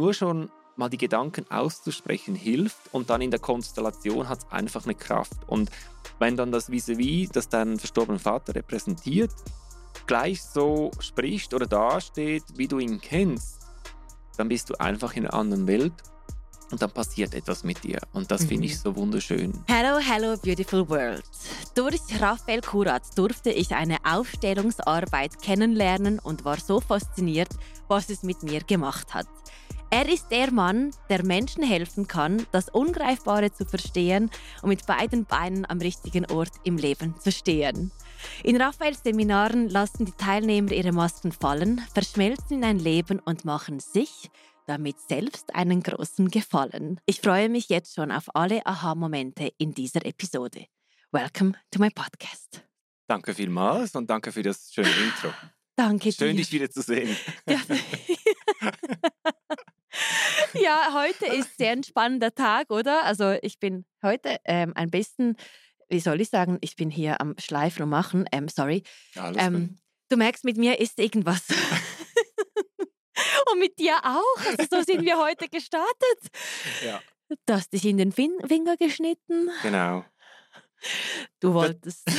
nur schon mal die Gedanken auszusprechen hilft und dann in der Konstellation hat es einfach eine Kraft. Und wenn dann das Vis-à-vis, -vis, das deinen verstorbenen Vater repräsentiert, gleich so spricht oder dasteht, wie du ihn kennst, dann bist du einfach in einer anderen Welt und dann passiert etwas mit dir. Und das mhm. finde ich so wunderschön. Hello, hello, beautiful world. Durch Raphael Kurat durfte ich eine Aufstellungsarbeit kennenlernen und war so fasziniert, was es mit mir gemacht hat. Er ist der Mann, der Menschen helfen kann, das Ungreifbare zu verstehen und mit beiden Beinen am richtigen Ort im Leben zu stehen. In Raphaels Seminaren lassen die Teilnehmer ihre Masken fallen, verschmelzen in ein Leben und machen sich damit selbst einen großen Gefallen. Ich freue mich jetzt schon auf alle Aha-Momente in dieser Episode. Welcome to my podcast. Danke vielmals und danke für das schöne Intro. Danke Schön, dir. dich wieder zu sehen. Ja. ja, heute ist sehr ein spannender Tag, oder? Also ich bin heute ähm, ein bisschen, wie soll ich sagen, ich bin hier am Schleifen und machen. Ähm, sorry. Ja, ähm, du merkst, mit mir ist irgendwas. und mit dir auch. Also so sind wir heute gestartet. Ja. Du hast dich in den Finger geschnitten. Genau. Du wolltest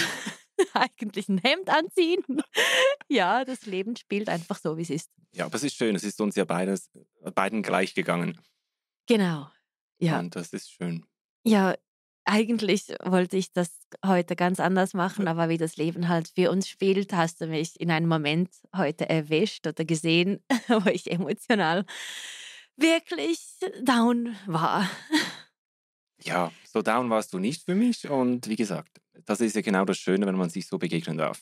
eigentlich ein Hemd anziehen. ja, das Leben spielt einfach so, wie es ist. Ja, aber es ist schön. Es ist uns ja beides, beiden gleich gegangen. Genau. Ja. Und das ist schön. Ja, eigentlich wollte ich das heute ganz anders machen, aber wie das Leben halt für uns spielt, hast du mich in einem Moment heute erwischt oder gesehen, wo ich emotional wirklich down war. Ja, so down warst du nicht für mich und wie gesagt, das ist ja genau das Schöne, wenn man sich so begegnen darf.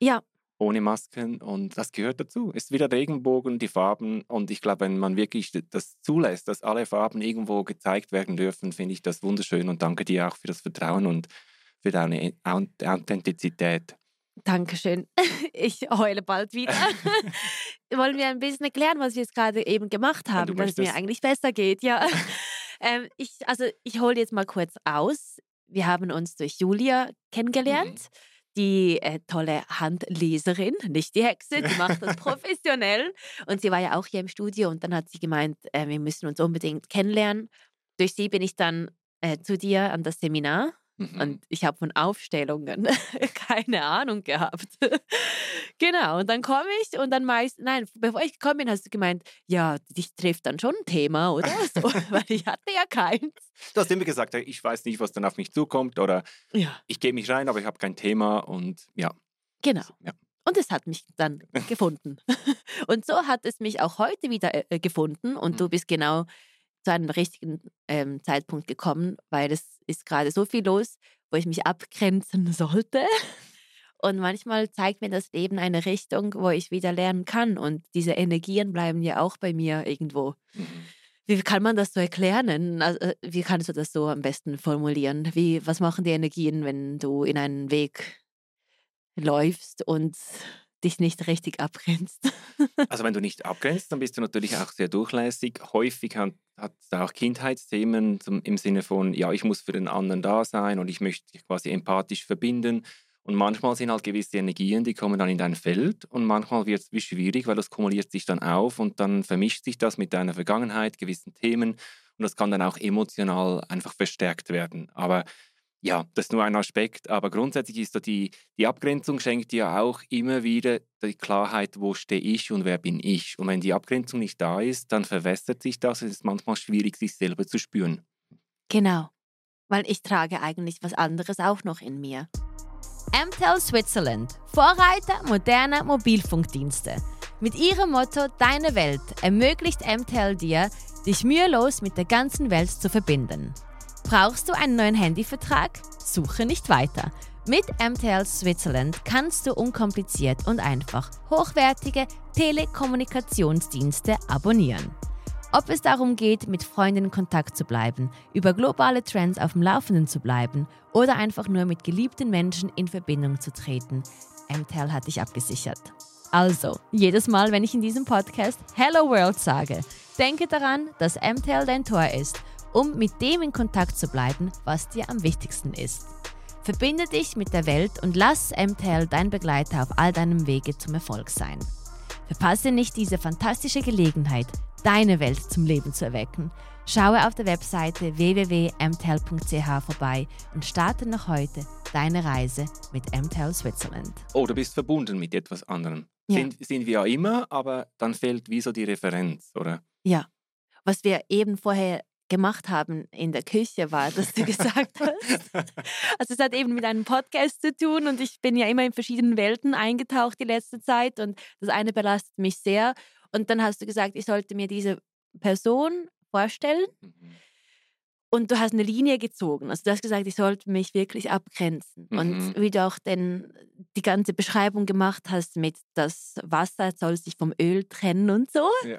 Ja, ohne Masken und das gehört dazu. Es ist wieder Regenbogen, die Farben und ich glaube, wenn man wirklich das zulässt, dass alle Farben irgendwo gezeigt werden dürfen, finde ich das wunderschön und danke dir auch für das Vertrauen und für deine Authentizität. Dankeschön. Ich heule bald wieder. Wollen wir ein bisschen erklären, was wir jetzt gerade eben gemacht haben, dass es mir eigentlich besser geht? Ja. ähm, ich, also ich hole jetzt mal kurz aus. Wir haben uns durch Julia kennengelernt. Mhm die äh, tolle Handleserin, nicht die Hexe, die macht das professionell. Und sie war ja auch hier im Studio und dann hat sie gemeint, äh, wir müssen uns unbedingt kennenlernen. Durch sie bin ich dann äh, zu dir an das Seminar Mhm. Und ich habe von Aufstellungen keine Ahnung gehabt. genau, und dann komme ich und dann meist, nein, bevor ich gekommen bin, hast du gemeint, ja, dich trifft dann schon ein Thema, oder? So, weil ich hatte ja keins. Du hast immer gesagt, ich weiß nicht, was dann auf mich zukommt oder ja. ich gehe mich rein, aber ich habe kein Thema und ja. Genau. Ja. Und es hat mich dann gefunden. und so hat es mich auch heute wieder äh, gefunden und mhm. du bist genau zu einem richtigen ähm, Zeitpunkt gekommen, weil es ist gerade so viel los, wo ich mich abgrenzen sollte. Und manchmal zeigt mir das Leben eine Richtung, wo ich wieder lernen kann. Und diese Energien bleiben ja auch bei mir irgendwo. Mhm. Wie kann man das so erklären? Also, äh, wie kannst du das so am besten formulieren? Wie, was machen die Energien, wenn du in einen Weg läufst und dich nicht richtig abgrenzt. also wenn du nicht abgrenzt, dann bist du natürlich auch sehr durchlässig. Häufig hat, es auch Kindheitsthemen zum, im Sinne von, ja, ich muss für den anderen da sein und ich möchte dich quasi empathisch verbinden. Und manchmal sind halt gewisse Energien, die kommen dann in dein Feld und manchmal wird es wie schwierig, weil das kumuliert sich dann auf und dann vermischt sich das mit deiner Vergangenheit, gewissen Themen und das kann dann auch emotional einfach verstärkt werden. Aber ja, das ist nur ein Aspekt, aber grundsätzlich ist da die, die Abgrenzung schenkt dir auch immer wieder die Klarheit, wo stehe ich und wer bin ich. Und wenn die Abgrenzung nicht da ist, dann verwässert sich das. Es ist manchmal schwierig, sich selber zu spüren. Genau, weil ich trage eigentlich was anderes auch noch in mir. MTEL Switzerland, Vorreiter moderner Mobilfunkdienste. Mit ihrem Motto Deine Welt ermöglicht MTEL dir, dich mühelos mit der ganzen Welt zu verbinden. Brauchst du einen neuen Handyvertrag? Suche nicht weiter. Mit MTL Switzerland kannst du unkompliziert und einfach hochwertige Telekommunikationsdienste abonnieren. Ob es darum geht, mit Freunden in Kontakt zu bleiben, über globale Trends auf dem Laufenden zu bleiben oder einfach nur mit geliebten Menschen in Verbindung zu treten, MTEL hat dich abgesichert. Also, jedes Mal, wenn ich in diesem Podcast Hello World sage, denke daran, dass MTEL dein Tor ist – um mit dem in Kontakt zu bleiben, was dir am wichtigsten ist. Verbinde dich mit der Welt und lass MTL dein Begleiter auf all deinem Wege zum Erfolg sein. Verpasse nicht diese fantastische Gelegenheit, deine Welt zum Leben zu erwecken. Schaue auf der Webseite www.mtel.ch vorbei und starte noch heute deine Reise mit MTEL Switzerland. Oh, du bist verbunden mit etwas anderem. Ja. Sind, sind wir ja immer, aber dann fehlt wie so die Referenz, oder? Ja. Was wir eben vorher gemacht haben in der Küche war, dass du gesagt hast. Also es hat eben mit einem Podcast zu tun und ich bin ja immer in verschiedenen Welten eingetaucht die letzte Zeit und das eine belastet mich sehr. Und dann hast du gesagt, ich sollte mir diese Person vorstellen. Mhm. Und du hast eine Linie gezogen. Also du hast gesagt, ich sollte mich wirklich abgrenzen. Mhm. Und wie du auch denn die ganze Beschreibung gemacht hast mit das Wasser soll sich vom Öl trennen und so. Ja.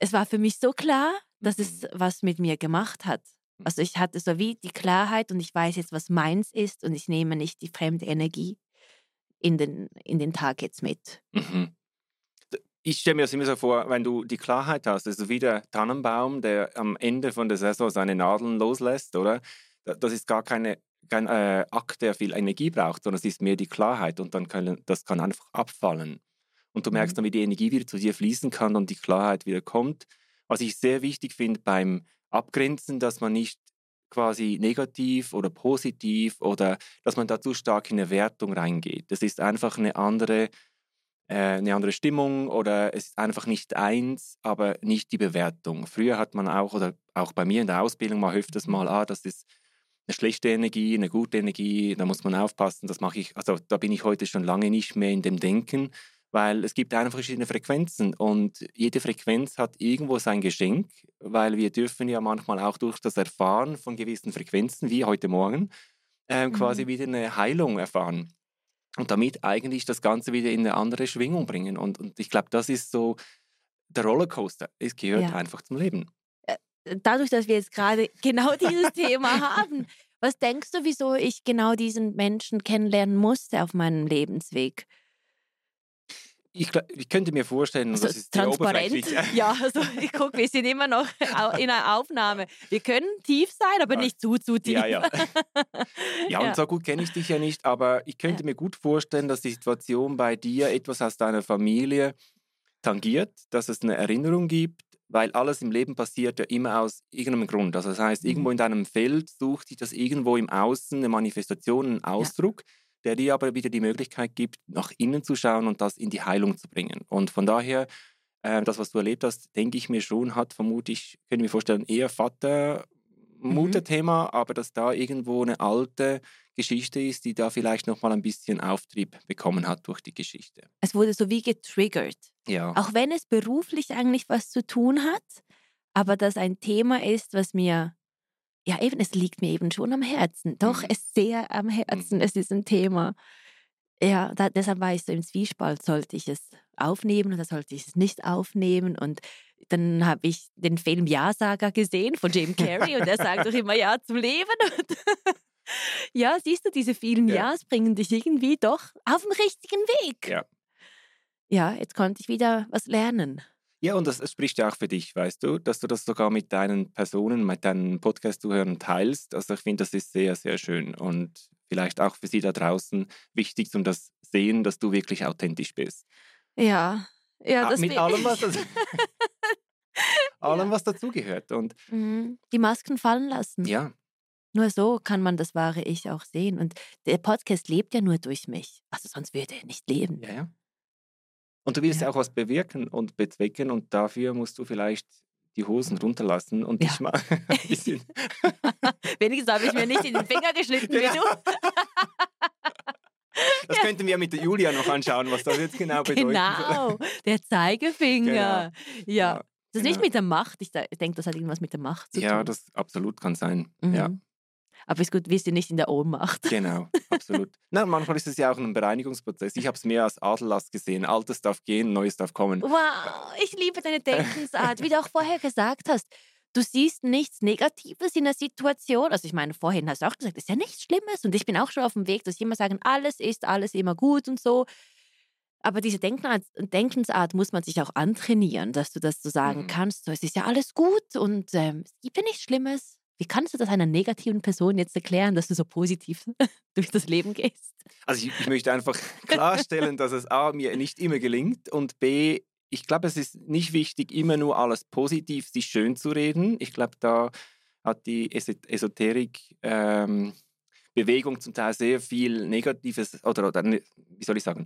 Es war für mich so klar, dass es mhm. was mit mir gemacht hat. Mhm. Also ich hatte so wie die Klarheit und ich weiß jetzt, was meins ist und ich nehme nicht die fremde Energie in den, in den Tag jetzt mit. Mhm. Ich stelle mir das immer so vor, wenn du die Klarheit hast, also wie der Tannenbaum, der am Ende von der Saison seine Nadeln loslässt, oder? Das ist gar keine, kein äh, Akt, der viel Energie braucht, sondern es ist mehr die Klarheit und dann kann das kann einfach abfallen. Und du merkst dann, wie die Energie wieder zu dir fließen kann und die Klarheit wieder kommt was ich sehr wichtig finde beim Abgrenzen, dass man nicht quasi negativ oder positiv oder dass man da zu stark in eine Wertung reingeht. Das ist einfach eine andere, äh, eine andere Stimmung oder es ist einfach nicht eins, aber nicht die Bewertung. Früher hat man auch, oder auch bei mir in der Ausbildung mal öfters mal, ah, das ist eine schlechte Energie, eine gute Energie, da muss man aufpassen, das mache ich, also da bin ich heute schon lange nicht mehr in dem Denken, weil es gibt einfach verschiedene Frequenzen und jede Frequenz hat irgendwo sein Geschenk, weil wir dürfen ja manchmal auch durch das Erfahren von gewissen Frequenzen, wie heute Morgen, äh, mhm. quasi wieder eine Heilung erfahren und damit eigentlich das Ganze wieder in eine andere Schwingung bringen. Und, und ich glaube, das ist so der Rollercoaster. Es gehört ja. einfach zum Leben. Äh, dadurch, dass wir jetzt gerade genau dieses Thema haben, was denkst du, wieso ich genau diesen Menschen kennenlernen musste auf meinem Lebensweg? Ich, ich, könnte mir vorstellen, also, das ist transparent. Ja, also ich gucke, wir sind immer noch in einer Aufnahme. Wir können tief sein, aber nicht zu, zu tief. Ja, ja. ja und ja. so gut kenne ich dich ja nicht, aber ich könnte ja. mir gut vorstellen, dass die Situation bei dir etwas aus deiner Familie tangiert, dass es eine Erinnerung gibt, weil alles im Leben passiert ja immer aus irgendeinem Grund. Also das heißt, irgendwo mhm. in deinem Feld sucht sich das irgendwo im Außen eine Manifestation, einen Ausdruck. Ja der dir aber wieder die Möglichkeit gibt, nach innen zu schauen und das in die Heilung zu bringen. Und von daher, äh, das, was du erlebt hast, denke ich mir schon, hat vermutlich, können wir vorstellen, eher Vater, mhm. Mutterthema, aber dass da irgendwo eine alte Geschichte ist, die da vielleicht noch mal ein bisschen Auftrieb bekommen hat durch die Geschichte. Es wurde so wie getriggert. Ja. Auch wenn es beruflich eigentlich was zu tun hat, aber das ein Thema ist, was mir ja, eben, es liegt mir eben schon am Herzen. Doch, mhm. es ist sehr am Herzen. Mhm. Es ist ein Thema. Ja, da, deshalb war ich so im Zwiespalt, sollte ich es aufnehmen oder sollte ich es nicht aufnehmen? Und dann habe ich den Film Ja-Sager gesehen von Jim Carrey und er sagt doch immer Ja zum Leben. Ja, siehst du, diese vielen ja. Ja's bringen dich irgendwie doch auf den richtigen Weg. Ja. Ja, jetzt konnte ich wieder was lernen. Ja, und das, das, spricht ja auch für dich, weißt du, dass du das sogar mit deinen Personen, mit deinen Podcast-Zuhörern teilst. Also ich finde, das ist sehr, sehr schön und vielleicht auch für sie da draußen wichtig, um das sehen, dass du wirklich authentisch bist. Ja, ja, das mit allem, was das, allem, was dazugehört. Und mhm. die Masken fallen lassen. Ja. Nur so kann man das wahre Ich auch sehen. Und der Podcast lebt ja nur durch mich. Also sonst würde er nicht leben. Ja, ja. Und du willst ja. auch was bewirken und bezwecken und dafür musst du vielleicht die Hosen runterlassen und ja. dich mal ein bisschen. Wenigstens habe ich mir nicht in den Finger geschnitten wie du. Das ja. könnten wir mit der Julia noch anschauen, was das jetzt genau bedeutet. Genau, der Zeigefinger. Genau. Ja. Das ist genau. nicht mit der Macht. Ich denke, das hat irgendwas mit der Macht zu tun. Ja, das absolut kann sein. Mhm. Ja. Aber ist gut, wir sind nicht in der Ohnmacht. Genau, absolut. Na, manchmal ist es ja auch ein Bereinigungsprozess. Ich habe es mehr als Adellast gesehen. Altes darf gehen, Neues darf kommen. Wow, ich liebe deine Denkensart. Wie du auch vorher gesagt hast, du siehst nichts Negatives in der Situation. Also ich meine, vorhin hast du auch gesagt, es ist ja nichts Schlimmes. Und ich bin auch schon auf dem Weg, dass ich immer sagen, alles ist, alles immer gut und so. Aber diese Denkensart, Denkensart muss man sich auch antrainieren, dass du das so sagen mhm. kannst. So, es ist ja alles gut und ähm, es gibt ja nichts Schlimmes. Wie kannst du das einer negativen Person jetzt erklären, dass du so positiv durch das Leben gehst? Also ich, ich möchte einfach klarstellen, dass es A, mir nicht immer gelingt und B, ich glaube, es ist nicht wichtig, immer nur alles positiv sich schön zu reden. Ich glaube, da hat die Esoterik ähm, Bewegung zum Teil sehr viel Negatives oder, oder wie soll ich sagen,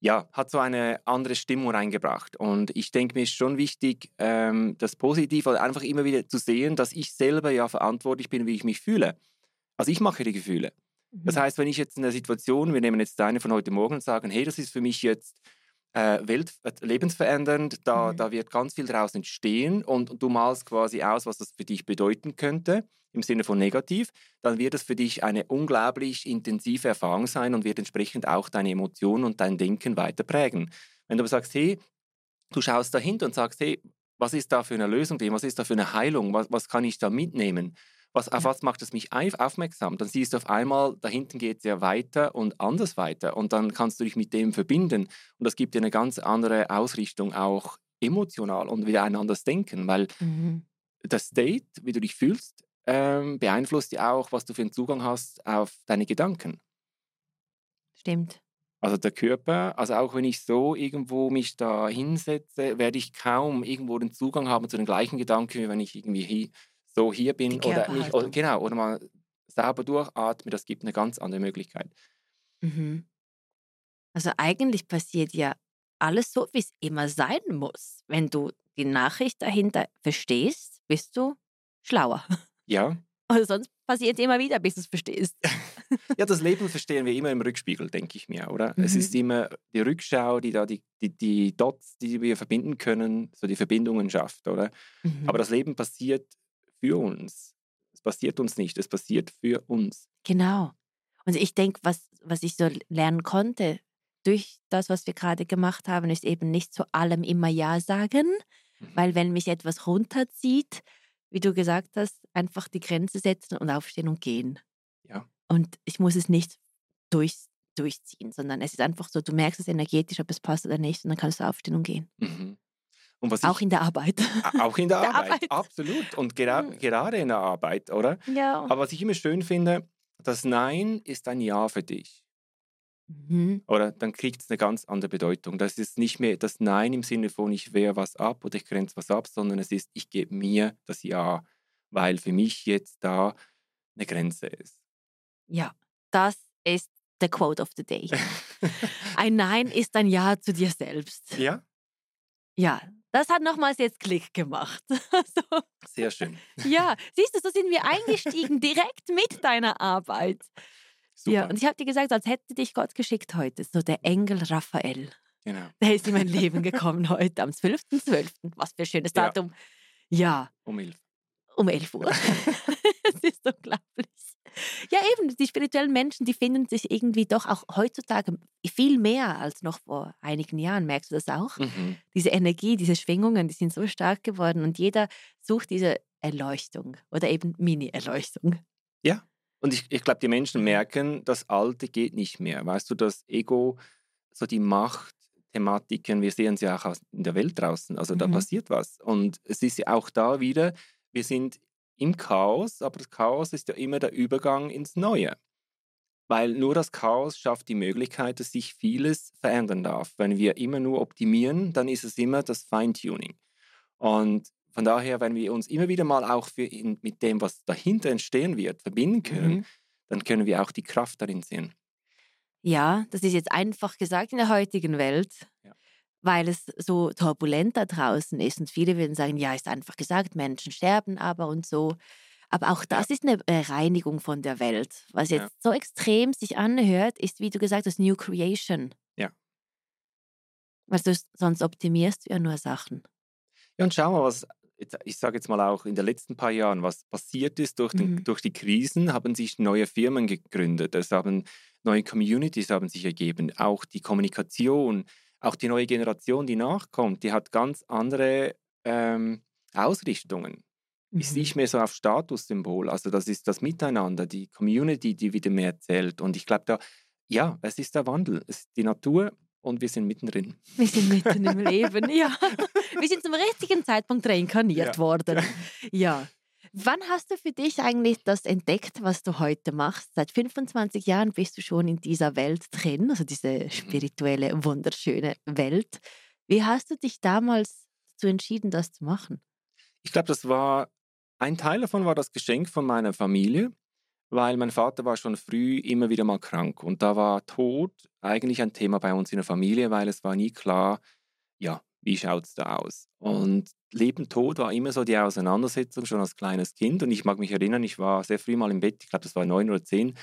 ja, hat so eine andere Stimmung reingebracht. Und ich denke, mir ist schon wichtig, ähm, das Positive einfach immer wieder zu sehen, dass ich selber ja verantwortlich bin, wie ich mich fühle. Also ich mache die Gefühle. Das mhm. heißt, wenn ich jetzt in der Situation, wir nehmen jetzt deine von heute Morgen und sagen, hey, das ist für mich jetzt äh, Welt, äh, lebensverändernd, da, mhm. da wird ganz viel daraus entstehen und, und, du malst quasi aus, was das für dich bedeuten könnte, im Sinne von negativ, dann wird es für dich eine unglaublich intensive Erfahrung sein und wird entsprechend auch deine Emotionen und dein Denken weiter prägen. Wenn du aber sagst, hey, du schaust dahinter und sagst, hey, was ist da für eine Lösung was ist da für eine Heilung, was, was kann ich da mitnehmen? Was, auf was macht es mich aufmerksam? Dann siehst du auf einmal, da hinten geht es ja weiter und anders weiter. Und dann kannst du dich mit dem verbinden. Und das gibt dir eine ganz andere Ausrichtung, auch emotional und wieder ein anderes Denken. Weil mhm. das State, wie du dich fühlst, ähm, beeinflusst ja auch, was du für einen Zugang hast auf deine Gedanken. Stimmt. Also der Körper, also auch wenn ich so irgendwo mich da hinsetze, werde ich kaum irgendwo den Zugang haben zu den gleichen Gedanken, wie wenn ich irgendwie hier so hier bin oder nicht, oder, genau, oder mal sauber durchatme, das gibt eine ganz andere Möglichkeit. Mhm. Also eigentlich passiert ja alles so, wie es immer sein muss. Wenn du die Nachricht dahinter verstehst, bist du schlauer. Ja. Oder sonst passiert es immer wieder, bis du es verstehst. ja, das Leben verstehen wir immer im Rückspiegel, denke ich mir, oder? Mhm. Es ist immer die Rückschau, die da die, die, die Dots, die wir verbinden können, so die Verbindungen schafft, oder? Mhm. Aber das Leben passiert für uns. Es passiert uns nicht, es passiert für uns. Genau. Und ich denke, was, was ich so lernen konnte durch das, was wir gerade gemacht haben, ist eben nicht zu allem immer Ja sagen, mhm. weil wenn mich etwas runterzieht, wie du gesagt hast, einfach die Grenze setzen und aufstehen und gehen. Ja. Und ich muss es nicht durch, durchziehen, sondern es ist einfach so, du merkst es energetisch, ob es passt oder nicht, und dann kannst du aufstehen und gehen. Mhm auch ich, in der Arbeit. Auch in der, der Arbeit, Arbeit, absolut. Und gera gerade in der Arbeit, oder? Ja. Aber was ich immer schön finde, das Nein ist ein Ja für dich. Mhm. Oder dann kriegt es eine ganz andere Bedeutung. Das ist nicht mehr das Nein im Sinne von, ich wehre was ab oder ich grenze was ab, sondern es ist, ich gebe mir das Ja, weil für mich jetzt da eine Grenze ist. Ja, das ist der Quote of the Day. ein Nein ist ein Ja zu dir selbst. Ja. Ja, das hat nochmals jetzt Klick gemacht. so. Sehr schön. Ja, siehst du, so sind wir eingestiegen direkt mit deiner Arbeit. Super. Ja, und ich habe dir gesagt, als hätte dich Gott geschickt heute, so der Engel Raphael. Genau. Der ist in mein Leben gekommen heute am 12.12. Was für ein schönes Datum. Ja. ja. Um 11. Um 11 Uhr. Es ist unglaublich. Ja, eben, die spirituellen Menschen, die finden sich irgendwie doch auch heutzutage viel mehr als noch vor einigen Jahren. Merkst du das auch? Mhm. Diese Energie, diese Schwingungen, die sind so stark geworden und jeder sucht diese Erleuchtung oder eben Mini-Erleuchtung. Ja, und ich, ich glaube, die Menschen merken, das Alte geht nicht mehr. Weißt du, das Ego, so die Machtthematiken, wir sehen sie auch in der Welt draußen. Also da mhm. passiert was. Und es ist ja auch da wieder, wir sind im Chaos, aber das Chaos ist ja immer der Übergang ins Neue. Weil nur das Chaos schafft die Möglichkeit, dass sich vieles verändern darf. Wenn wir immer nur optimieren, dann ist es immer das Feintuning. Und von daher, wenn wir uns immer wieder mal auch in, mit dem, was dahinter entstehen wird, verbinden können, mhm. dann können wir auch die Kraft darin sehen. Ja, das ist jetzt einfach gesagt in der heutigen Welt. Ja weil es so turbulent da draußen ist. Und viele würden sagen, ja, ist einfach gesagt, Menschen sterben aber und so. Aber auch das ja. ist eine Reinigung von der Welt. Was jetzt ja. so extrem sich anhört, ist, wie du gesagt hast, New Creation. Ja. Weil du, sonst optimierst du ja nur Sachen. Ja, und schau mal, was, ich sage jetzt mal auch in den letzten paar Jahren, was passiert ist durch, den, mhm. durch die Krisen, haben sich neue Firmen gegründet. Es haben neue Communities haben sich ergeben. Auch die Kommunikation, auch die neue Generation, die nachkommt, die hat ganz andere ähm, Ausrichtungen. Mhm. Ist nicht mehr so auf Statussymbol. Also das ist das Miteinander, die Community, die wieder mehr zählt. Und ich glaube da, ja, es ist der Wandel. Es ist die Natur und wir sind mittendrin. Wir sind mitten im Leben, ja. Wir sind zum richtigen Zeitpunkt reinkarniert ja. worden. Ja. Wann hast du für dich eigentlich das entdeckt, was du heute machst? Seit 25 Jahren bist du schon in dieser Welt drin, also diese mhm. spirituelle, wunderschöne Welt. Wie hast du dich damals dazu entschieden, das zu machen? Ich glaube, das war ein Teil davon war das Geschenk von meiner Familie, weil mein Vater war schon früh immer wieder mal krank und da war Tod eigentlich ein Thema bei uns in der Familie, weil es war nie klar, ja, wie schaut es da aus? Und Leben, Tod war immer so die Auseinandersetzung schon als kleines Kind und ich mag mich erinnern, ich war sehr früh mal im Bett, ich glaube, das war neun oder zehn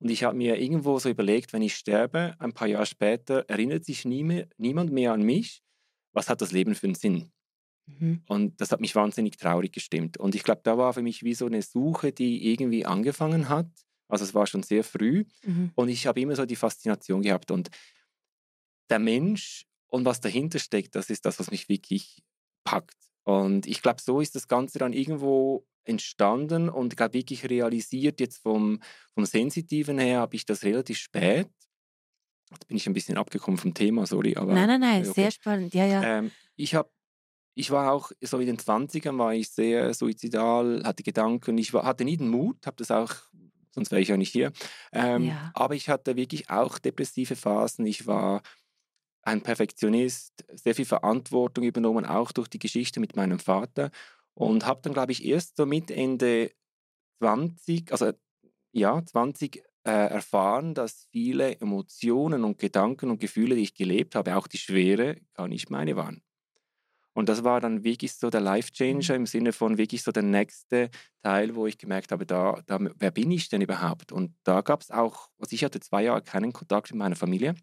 und ich habe mir irgendwo so überlegt, wenn ich sterbe, ein paar Jahre später, erinnert sich nie mehr, niemand mehr an mich. Was hat das Leben für einen Sinn? Mhm. Und das hat mich wahnsinnig traurig gestimmt. Und ich glaube, da war für mich wie so eine Suche, die irgendwie angefangen hat. Also es war schon sehr früh. Mhm. Und ich habe immer so die Faszination gehabt. Und der Mensch und was dahinter steckt, das ist das, was mich wirklich packt. Und ich glaube, so ist das Ganze dann irgendwo entstanden und glaube wirklich realisiert, jetzt vom, vom Sensitiven her habe ich das relativ spät. Jetzt bin ich ein bisschen abgekommen vom Thema, sorry. Aber, nein, nein, nein, okay. sehr spannend, ja, ja. Ähm, ich habe ich war auch, so in den 20ern war ich sehr suizidal, hatte Gedanken, ich war, hatte nie den Mut, habe das auch, sonst wäre ich ja nicht hier. Ähm, ja. Aber ich hatte wirklich auch depressive Phasen. Ich war ein Perfektionist, sehr viel Verantwortung übernommen, auch durch die Geschichte mit meinem Vater. Und habe dann, glaube ich, erst so mit Ende 20, also ja, 20 äh, erfahren, dass viele Emotionen und Gedanken und Gefühle, die ich gelebt habe, auch die schwere, gar nicht meine waren. Und das war dann wirklich so der Life-Changer mhm. im Sinne von wirklich so der nächste Teil, wo ich gemerkt habe, da, da wer bin ich denn überhaupt? Und da gab es auch, also ich hatte zwei Jahre keinen Kontakt mit meiner Familie.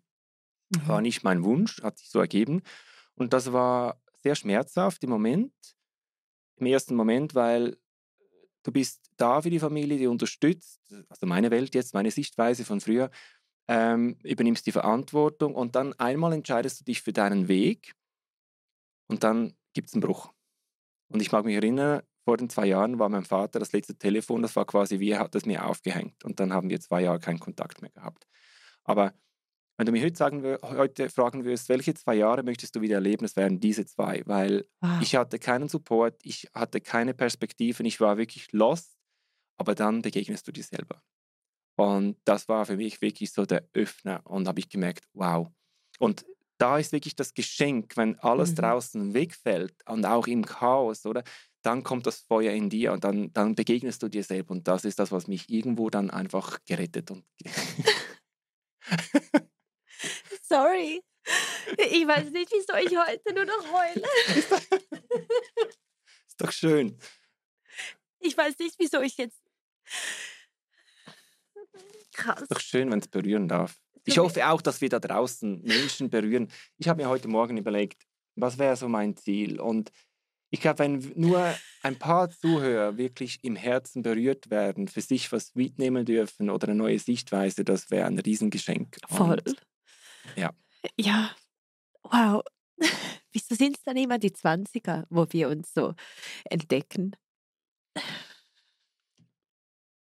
Mhm. War nicht mein Wunsch, hat sich so ergeben. Und das war sehr schmerzhaft im Moment, im ersten Moment, weil du bist da für die Familie, die unterstützt, also meine Welt jetzt, meine Sichtweise von früher, ähm, übernimmst die Verantwortung und dann einmal entscheidest du dich für deinen Weg und dann gibt es einen Bruch. Und ich mag mich erinnern, vor den zwei Jahren war mein Vater das letzte Telefon, das war quasi wie er hat es mir aufgehängt und dann haben wir zwei Jahre keinen Kontakt mehr gehabt. Aber wenn du mich heute, sagen, heute fragen würdest, welche zwei Jahre möchtest du wieder erleben, es wären diese zwei, weil wow. ich hatte keinen Support, ich hatte keine Perspektiven, ich war wirklich lost, aber dann begegnest du dir selber. Und das war für mich wirklich so der Öffner und habe ich gemerkt, wow. Und da ist wirklich das Geschenk, wenn alles mhm. draußen wegfällt und auch im Chaos, oder? Dann kommt das Feuer in dir und dann, dann begegnest du dir selbst und das ist das, was mich irgendwo dann einfach gerettet und Sorry. Ich weiß nicht, wieso ich heute nur noch heule. Ist doch schön. Ich weiß nicht, wieso ich jetzt. Krass. Ist doch schön, wenn es berühren darf. Ich hoffe auch, dass wir da draußen Menschen berühren. Ich habe mir heute Morgen überlegt, was wäre so mein Ziel? Und ich glaube, wenn nur ein paar Zuhörer wirklich im Herzen berührt werden, für sich was mitnehmen dürfen oder eine neue Sichtweise, das wäre ein Riesengeschenk. Voll. Und ja. Ja, wow. Wieso sind es dann immer die 20er, wo wir uns so entdecken?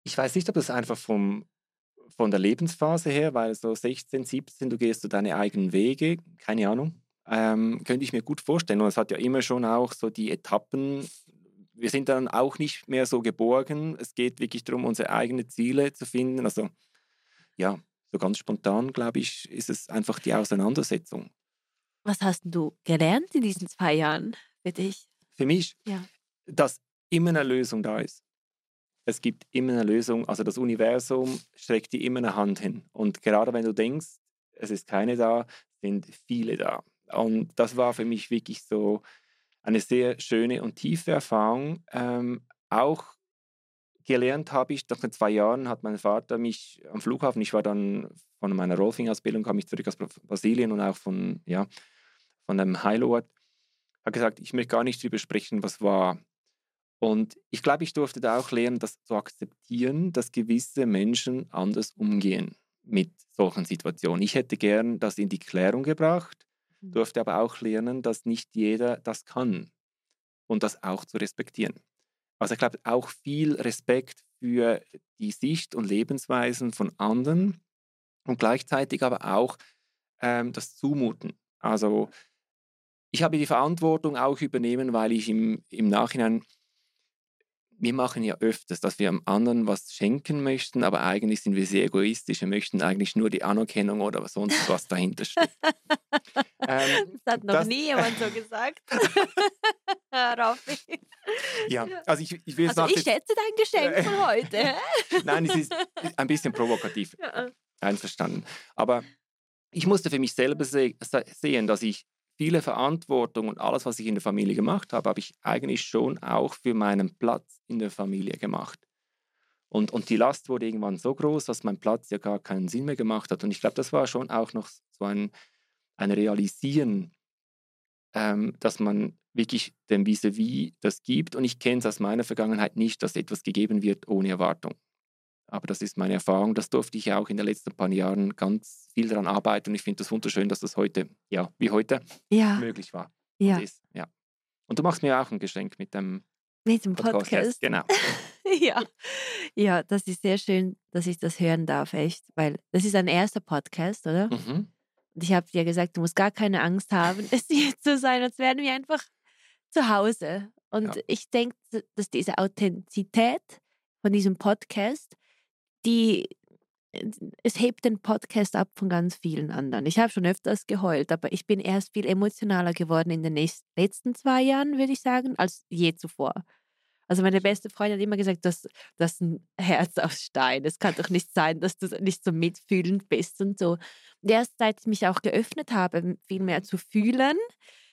Ich weiß nicht, ob das einfach vom, von der Lebensphase her, weil so 16, 17, du gehst du deine eigenen Wege, keine Ahnung. Ähm, könnte ich mir gut vorstellen. Und es hat ja immer schon auch so die Etappen. Wir sind dann auch nicht mehr so geborgen. Es geht wirklich darum, unsere eigenen Ziele zu finden. Also ja, so ganz spontan, glaube ich, ist es einfach die Auseinandersetzung. Was hast du gelernt in diesen zwei Jahren für dich? Für mich, ja. dass immer eine Lösung da ist. Es gibt immer eine Lösung. Also das Universum streckt dir immer eine Hand hin. Und gerade wenn du denkst, es ist keine da, sind viele da. Und das war für mich wirklich so eine sehr schöne und tiefe Erfahrung. Ähm, auch gelernt habe ich, nach den zwei Jahren hat mein Vater mich am Flughafen, ich war dann von meiner Rolfing-Ausbildung, kam ich zurück aus Brasilien und auch von, ja, von einem Heilort, hat gesagt, ich möchte gar nicht darüber sprechen, was war. Und ich glaube, ich durfte da auch lernen, das zu akzeptieren, dass gewisse Menschen anders umgehen mit solchen Situationen. Ich hätte gern das in die Klärung gebracht, mhm. durfte aber auch lernen, dass nicht jeder das kann und das auch zu respektieren. Also ich glaube auch viel Respekt für die Sicht und Lebensweisen von anderen und gleichzeitig aber auch ähm, das Zumuten. Also ich habe die Verantwortung auch übernehmen, weil ich im, im Nachhinein wir machen ja öfters, dass wir am anderen was schenken möchten, aber eigentlich sind wir sehr egoistisch. Wir möchten eigentlich nur die Anerkennung oder sonst was dahinter steht. ähm, das hat noch das, nie jemand so gesagt. Raffi. Ja, also ich, ich will also ich schätze dein Geschenk von heute. Nein, es ist ein bisschen provokativ. Ja. Einverstanden. Aber ich musste für mich selber se sehen, dass ich viele Verantwortung und alles, was ich in der Familie gemacht habe, habe ich eigentlich schon auch für meinen Platz in der Familie gemacht. Und, und die Last wurde irgendwann so groß, dass mein Platz ja gar keinen Sinn mehr gemacht hat. Und ich glaube, das war schon auch noch so ein, ein Realisieren, ähm, dass man wirklich dem Vis-à-vis das gibt. Und ich kenne es aus meiner Vergangenheit nicht, dass etwas gegeben wird ohne Erwartung. Aber das ist meine Erfahrung. Das durfte ich auch in den letzten paar Jahren ganz viel daran arbeiten. Und ich finde das wunderschön, dass das heute, ja, wie heute, ja. möglich war. Ja. Und, ist, ja. und du machst mir auch ein Geschenk mit dem, mit dem Podcast. Podcast. Genau. ja. ja, das ist sehr schön, dass ich das hören darf, echt. Weil das ist ein erster Podcast, oder? Mhm. Und ich habe dir gesagt, du musst gar keine Angst haben, es hier zu sein, als wären wir einfach zu Hause. Und ja. ich denke, dass diese Authentizität von diesem Podcast die es hebt den Podcast ab von ganz vielen anderen. Ich habe schon öfters geheult, aber ich bin erst viel emotionaler geworden in den letzten zwei Jahren, würde ich sagen, als je zuvor. Also meine beste Freundin hat immer gesagt, das, das ist ein Herz aus Stein. Es kann doch nicht sein, dass du nicht so mitfühlend bist und so. Und erst seit ich mich auch geöffnet habe, viel mehr zu fühlen,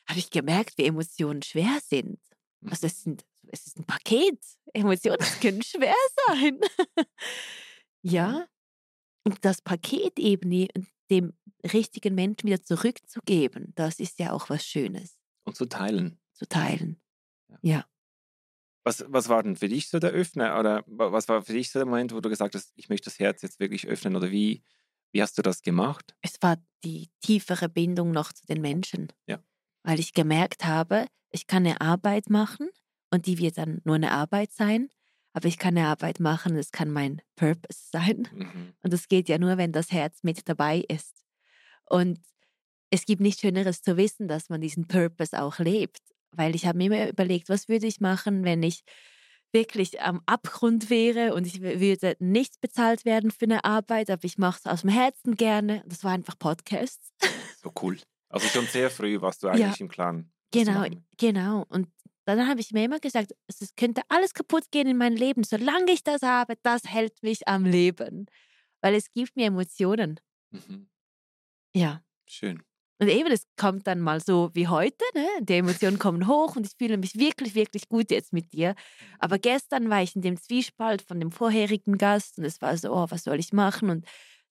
habe ich gemerkt, wie Emotionen schwer sind. Also es, sind, es ist ein Paket. Emotionen können schwer sein. Ja. Und das Paket eben dem richtigen Menschen wieder zurückzugeben, das ist ja auch was Schönes. Und zu teilen. Zu teilen. Ja. ja. Was, was war denn für dich so der Öffner? Oder was war für dich so der Moment, wo du gesagt hast, ich möchte das Herz jetzt wirklich öffnen? Oder wie, wie hast du das gemacht? Es war die tiefere Bindung noch zu den Menschen. Ja. Weil ich gemerkt habe, ich kann eine Arbeit machen und die wird dann nur eine Arbeit sein aber ich kann eine Arbeit machen, es kann mein Purpose sein. Mhm. Und das geht ja nur, wenn das Herz mit dabei ist. Und es gibt nichts Schöneres zu wissen, dass man diesen Purpose auch lebt. Weil ich habe mir immer überlegt, was würde ich machen, wenn ich wirklich am Abgrund wäre und ich würde nicht bezahlt werden für eine Arbeit, aber ich mache es aus dem Herzen gerne. Das war einfach Podcasts. So cool. Also schon sehr früh warst du eigentlich ja, im Clan. Genau, genau. Und dann habe ich mir immer gesagt, es könnte alles kaputt gehen in meinem Leben. Solange ich das habe, das hält mich am Leben. Weil es gibt mir Emotionen. Mhm. Ja. Schön. Und eben, es kommt dann mal so wie heute, ne? die Emotionen kommen hoch und ich fühle mich wirklich, wirklich gut jetzt mit dir. Aber mhm. gestern war ich in dem Zwiespalt von dem vorherigen Gast und es war so, oh, was soll ich machen? Und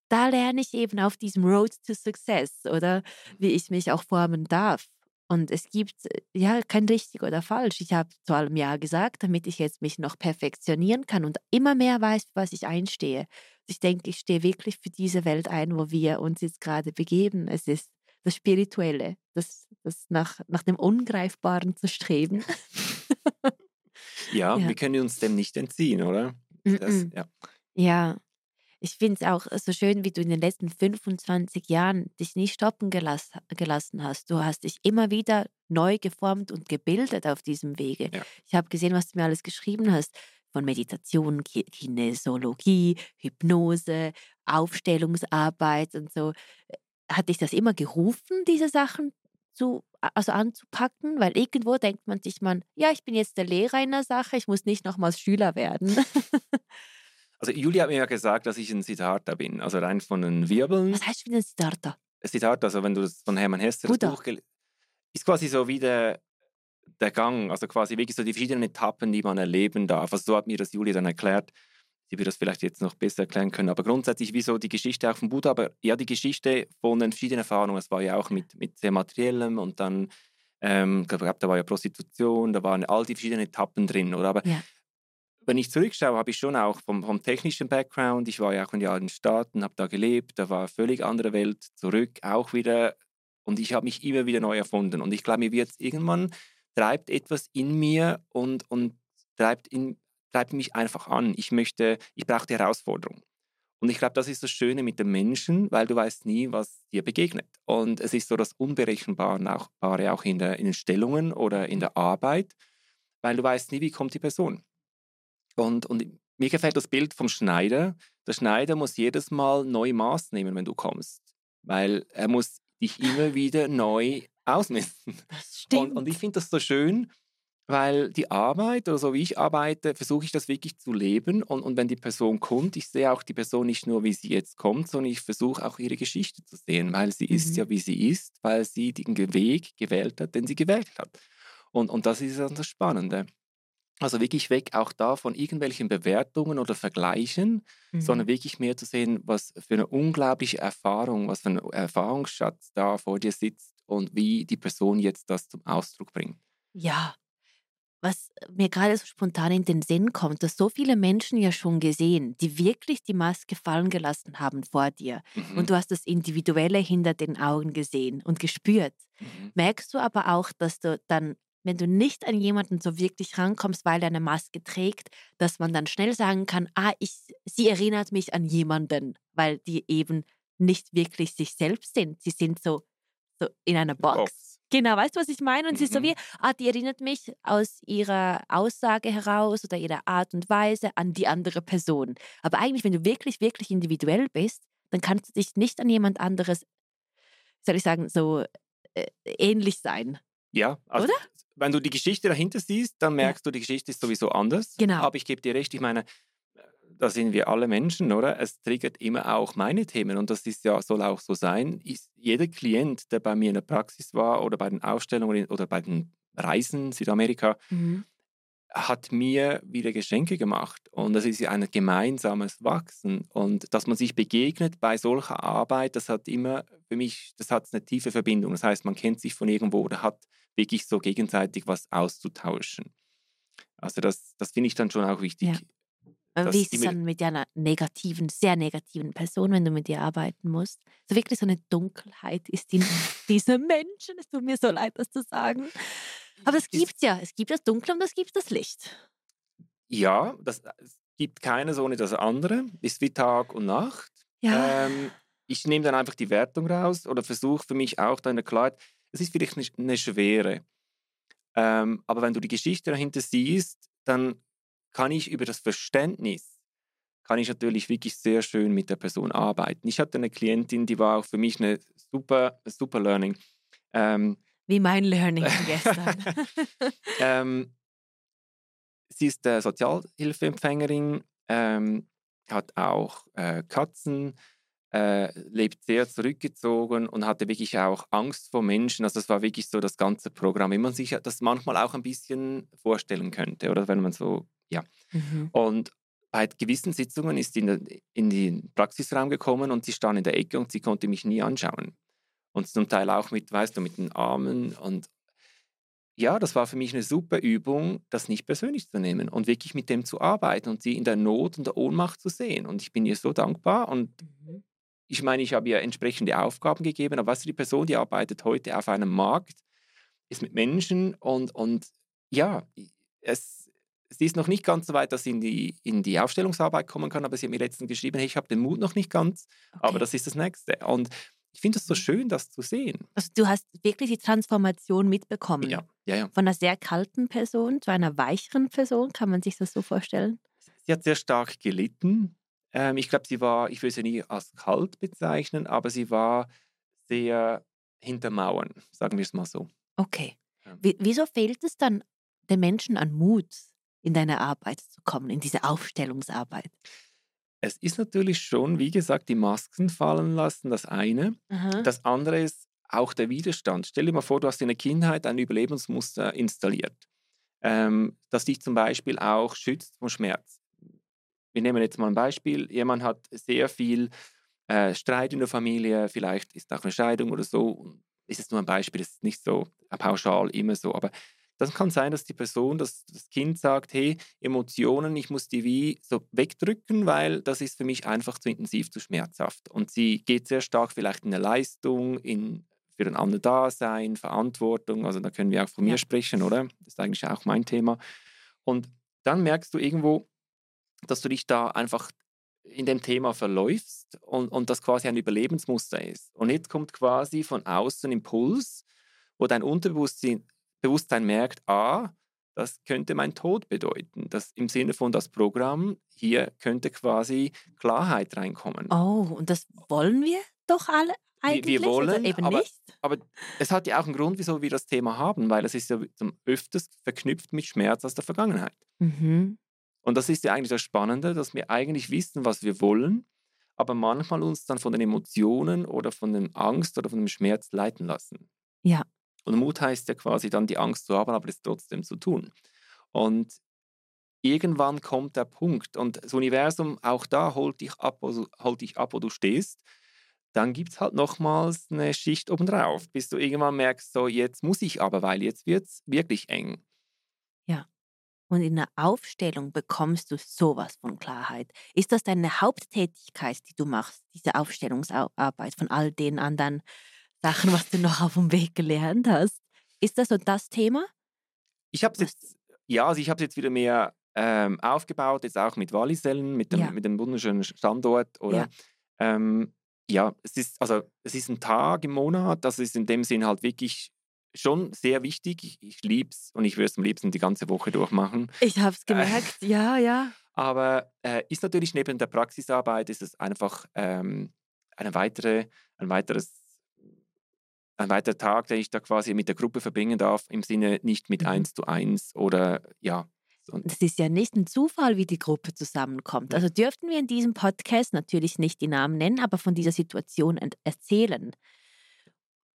da lerne ich eben auf diesem Road to Success oder wie ich mich auch formen darf. Und es gibt äh, ja kein richtig oder falsch. Ich habe zu allem Ja gesagt, damit ich jetzt mich noch perfektionieren kann und immer mehr weiß, für was ich einstehe. Ich denke, ich stehe wirklich für diese Welt ein, wo wir uns jetzt gerade begeben. Es ist das Spirituelle, das, das nach, nach dem Ungreifbaren zu streben. ja, ja, wir können uns dem nicht entziehen, oder? Das, ja. ja, ich finde es auch so schön, wie du in den letzten 25 Jahren dich nie stoppen gelass, gelassen hast. Du hast dich immer wieder neu geformt und gebildet auf diesem Wege. Ja. Ich habe gesehen, was du mir alles geschrieben hast. Von Meditation, Kinesiologie, Hypnose, Aufstellungsarbeit und so. Hat dich das immer gerufen, diese Sachen zu, also anzupacken? Weil irgendwo denkt man sich, man, ja, ich bin jetzt der Lehrer in der Sache, ich muss nicht nochmals Schüler werden. Also Julia hat mir ja gesagt, dass ich ein Siddhartha bin, also rein von den Wirbeln. Was heißt ein Siddhartha? Siddhartha, also wenn du das von Hermann Hesse das Buch ist quasi so wie der, der Gang, also quasi wirklich so die verschiedenen Etappen, die man erleben darf. Also so hat mir das Julia dann erklärt. Sie wird das vielleicht jetzt noch besser erklären können, aber grundsätzlich wie so die Geschichte auch von Buddha, aber ja die Geschichte von den verschiedenen Erfahrungen. Es war ja auch mit, mit sehr materiellem und dann ähm, ich glaube, da war ja Prostitution, da waren all die verschiedenen Etappen drin, oder? Aber ja wenn ich zurückschaue, habe ich schon auch vom, vom, technischen Background, ich war ja auch in den Staaten, habe da gelebt, da war eine völlig andere Welt, zurück auch wieder und ich habe mich immer wieder neu erfunden und ich glaube, mir wird irgendwann treibt etwas in mir und, und treibt, in, treibt mich einfach an. Ich möchte, ich brauche die Herausforderung. Und ich glaube, das ist das Schöne mit dem Menschen, weil du weißt nie, was dir begegnet. Und es ist so das Unberechenbare auch, auch in, der, in den Stellungen oder in der Arbeit, weil du weißt nie, wie kommt die Person. Und, und mir gefällt das Bild vom Schneider. Der Schneider muss jedes Mal neu Maß nehmen, wenn du kommst, weil er muss dich immer wieder neu ausmessen. Das stimmt. Und, und ich finde das so schön, weil die Arbeit oder so wie ich arbeite, versuche ich das wirklich zu leben. Und, und wenn die Person kommt, ich sehe auch die Person nicht nur, wie sie jetzt kommt, sondern ich versuche auch ihre Geschichte zu sehen, weil sie mhm. ist ja, wie sie ist, weil sie den Weg gewählt hat, den sie gewählt hat. Und, und das ist dann das Spannende. Also wirklich weg auch da von irgendwelchen Bewertungen oder Vergleichen, mhm. sondern wirklich mehr zu sehen, was für eine unglaubliche Erfahrung, was für ein Erfahrungsschatz da vor dir sitzt und wie die Person jetzt das zum Ausdruck bringt. Ja, was mir gerade so spontan in den Sinn kommt, dass so viele Menschen ja schon gesehen, die wirklich die Maske fallen gelassen haben vor dir. Mhm. Und du hast das Individuelle hinter den Augen gesehen und gespürt. Mhm. Merkst du aber auch, dass du dann wenn du nicht an jemanden so wirklich rankommst, weil er eine Maske trägt, dass man dann schnell sagen kann, ah, ich, sie erinnert mich an jemanden, weil die eben nicht wirklich sich selbst sind. Sie sind so, so in einer Box. Box. Genau, weißt du, was ich meine? Und mhm. sie ist so wie, ah, die erinnert mich aus ihrer Aussage heraus oder ihrer Art und Weise an die andere Person. Aber eigentlich, wenn du wirklich, wirklich individuell bist, dann kannst du dich nicht an jemand anderes, soll ich sagen, so äh, ähnlich sein. Ja, also Oder? Wenn du die Geschichte dahinter siehst, dann merkst ja. du, die Geschichte ist sowieso anders. Genau. Aber ich gebe dir recht, ich meine, da sind wir alle Menschen, oder? Es triggert immer auch meine Themen und das ist ja, soll auch so sein. Ist jeder Klient, der bei mir in der Praxis war oder bei den Ausstellungen oder bei den Reisen Südamerika, mhm. hat mir wieder Geschenke gemacht. Und das ist ja ein gemeinsames Wachsen. Und dass man sich begegnet bei solcher Arbeit, das hat immer für mich, das hat eine tiefe Verbindung. Das heißt, man kennt sich von irgendwo oder hat wirklich so gegenseitig was auszutauschen. Also das, das finde ich dann schon auch wichtig. Ja. Wie ist es dann mit einer negativen, sehr negativen Person, wenn du mit ihr arbeiten musst? So wirklich so eine Dunkelheit ist in diesem Menschen. Es tut mir so leid, das zu sagen. Aber es gibt ja. Es gibt das Dunkle und es gibt das Licht. Ja, das, es gibt keines ohne das andere. Ist wie Tag und Nacht. Ja. Ähm, ich nehme dann einfach die Wertung raus oder versuche für mich auch da in der Klarheit, es ist vielleicht eine, Schwere. Ähm, aber wenn du die Geschichte dahinter siehst, dann kann ich über das Verständnis, kann ich natürlich wirklich sehr schön mit der Person arbeiten. Ich hatte eine Klientin, die war auch für mich eine super, super Learning. Ähm, Wie mein Learning gestern. ähm, sie ist äh, Sozialhilfeempfängerin, ähm, hat auch äh, Katzen, äh, lebt sehr zurückgezogen und hatte wirklich auch Angst vor Menschen. Also das war wirklich so das ganze Programm, wie man sich das manchmal auch ein bisschen vorstellen könnte, oder wenn man so, ja. Mhm. Und bei gewissen Sitzungen ist sie in, der, in den Praxisraum gekommen und sie stand in der Ecke und sie konnte mich nie anschauen. Und zum Teil auch mit, weißt du, mit den Armen und ja, das war für mich eine super Übung, das nicht persönlich zu nehmen und wirklich mit dem zu arbeiten und sie in der Not und der Ohnmacht zu sehen. Und ich bin ihr so dankbar und mhm ich meine, ich habe ihr entsprechende Aufgaben gegeben, aber was die Person, die arbeitet heute auf einem Markt, ist mit Menschen und, und ja, es, sie ist noch nicht ganz so weit, dass sie in die, in die Aufstellungsarbeit kommen kann, aber sie hat mir letztens geschrieben, hey, ich habe den Mut noch nicht ganz, okay. aber das ist das Nächste. Und ich finde es so schön, das zu sehen. Also du hast wirklich die Transformation mitbekommen. Ja, ja, ja. Von einer sehr kalten Person zu einer weicheren Person, kann man sich das so vorstellen? Sie hat sehr stark gelitten ähm, ich glaube, sie war, ich würde sie nie als kalt bezeichnen, aber sie war sehr hinter Mauern, sagen wir es mal so. Okay. Ja. Wieso fehlt es dann den Menschen an Mut, in deine Arbeit zu kommen, in diese Aufstellungsarbeit? Es ist natürlich schon, wie gesagt, die Masken fallen lassen, das eine. Aha. Das andere ist auch der Widerstand. Stell dir mal vor, du hast in der Kindheit ein Überlebensmuster installiert, ähm, das dich zum Beispiel auch schützt vom Schmerz wir nehmen jetzt mal ein Beispiel, jemand hat sehr viel äh, Streit in der Familie, vielleicht ist auch eine Scheidung oder so, ist es nur ein Beispiel, das ist nicht so pauschal immer so, aber das kann sein, dass die Person, dass das Kind sagt, hey, Emotionen, ich muss die wie so wegdrücken, weil das ist für mich einfach zu intensiv, zu schmerzhaft. Und sie geht sehr stark vielleicht in eine Leistung, in für den anderen Dasein, Verantwortung, also da können wir auch von ja. mir sprechen, oder? Das ist eigentlich auch mein Thema. Und dann merkst du irgendwo, dass du dich da einfach in dem Thema verläufst und, und das quasi ein Überlebensmuster ist. Und jetzt kommt quasi von außen Impuls, wo dein Unterbewusstsein Bewusstsein merkt, ah, das könnte mein Tod bedeuten. Das im Sinne von das Programm, hier könnte quasi Klarheit reinkommen. Oh, und das wollen wir doch alle eigentlich? Wir, wir wollen, eben aber, nicht. aber es hat ja auch einen Grund, wieso wir das Thema haben, weil es ist ja zum öfters verknüpft mit Schmerz aus der Vergangenheit. Mhm. Und das ist ja eigentlich das Spannende, dass wir eigentlich wissen, was wir wollen, aber manchmal uns dann von den Emotionen oder von der Angst oder von dem Schmerz leiten lassen. Ja. Und Mut heißt ja quasi dann die Angst zu haben, aber es trotzdem zu tun. Und irgendwann kommt der Punkt und das Universum, auch da holt dich ab, holt dich ab wo du stehst. Dann gibt es halt nochmals eine Schicht obendrauf, bis du irgendwann merkst, so jetzt muss ich aber, weil jetzt wird es wirklich eng. Und in der Aufstellung bekommst du sowas von Klarheit. Ist das deine Haupttätigkeit, die du machst, diese Aufstellungsarbeit von all den anderen Sachen, was du noch auf dem Weg gelernt hast. Ist das so das Thema? Ich habe jetzt, ja, also ich habe jetzt wieder mehr ähm, aufgebaut, jetzt auch mit Wallisellen, mit dem, ja. mit dem wunderschönen Standort. Oder, ja. Ähm, ja, es ist, also es ist ein Tag im Monat, das ist in dem Sinn halt wirklich schon sehr wichtig. Ich, ich liebe es und ich würde es am liebsten die ganze Woche durchmachen. Ich habe es äh, gemerkt, äh, ja, ja. Aber äh, ist natürlich neben der Praxisarbeit ist es einfach ähm, eine weitere, ein weiteres ein weiterer Tag, den ich da quasi mit der Gruppe verbringen darf, im Sinne nicht mit mhm. eins zu eins oder ja. Das ist ja nicht ein Zufall, wie die Gruppe zusammenkommt. Also dürften wir in diesem Podcast natürlich nicht die Namen nennen, aber von dieser Situation erzählen.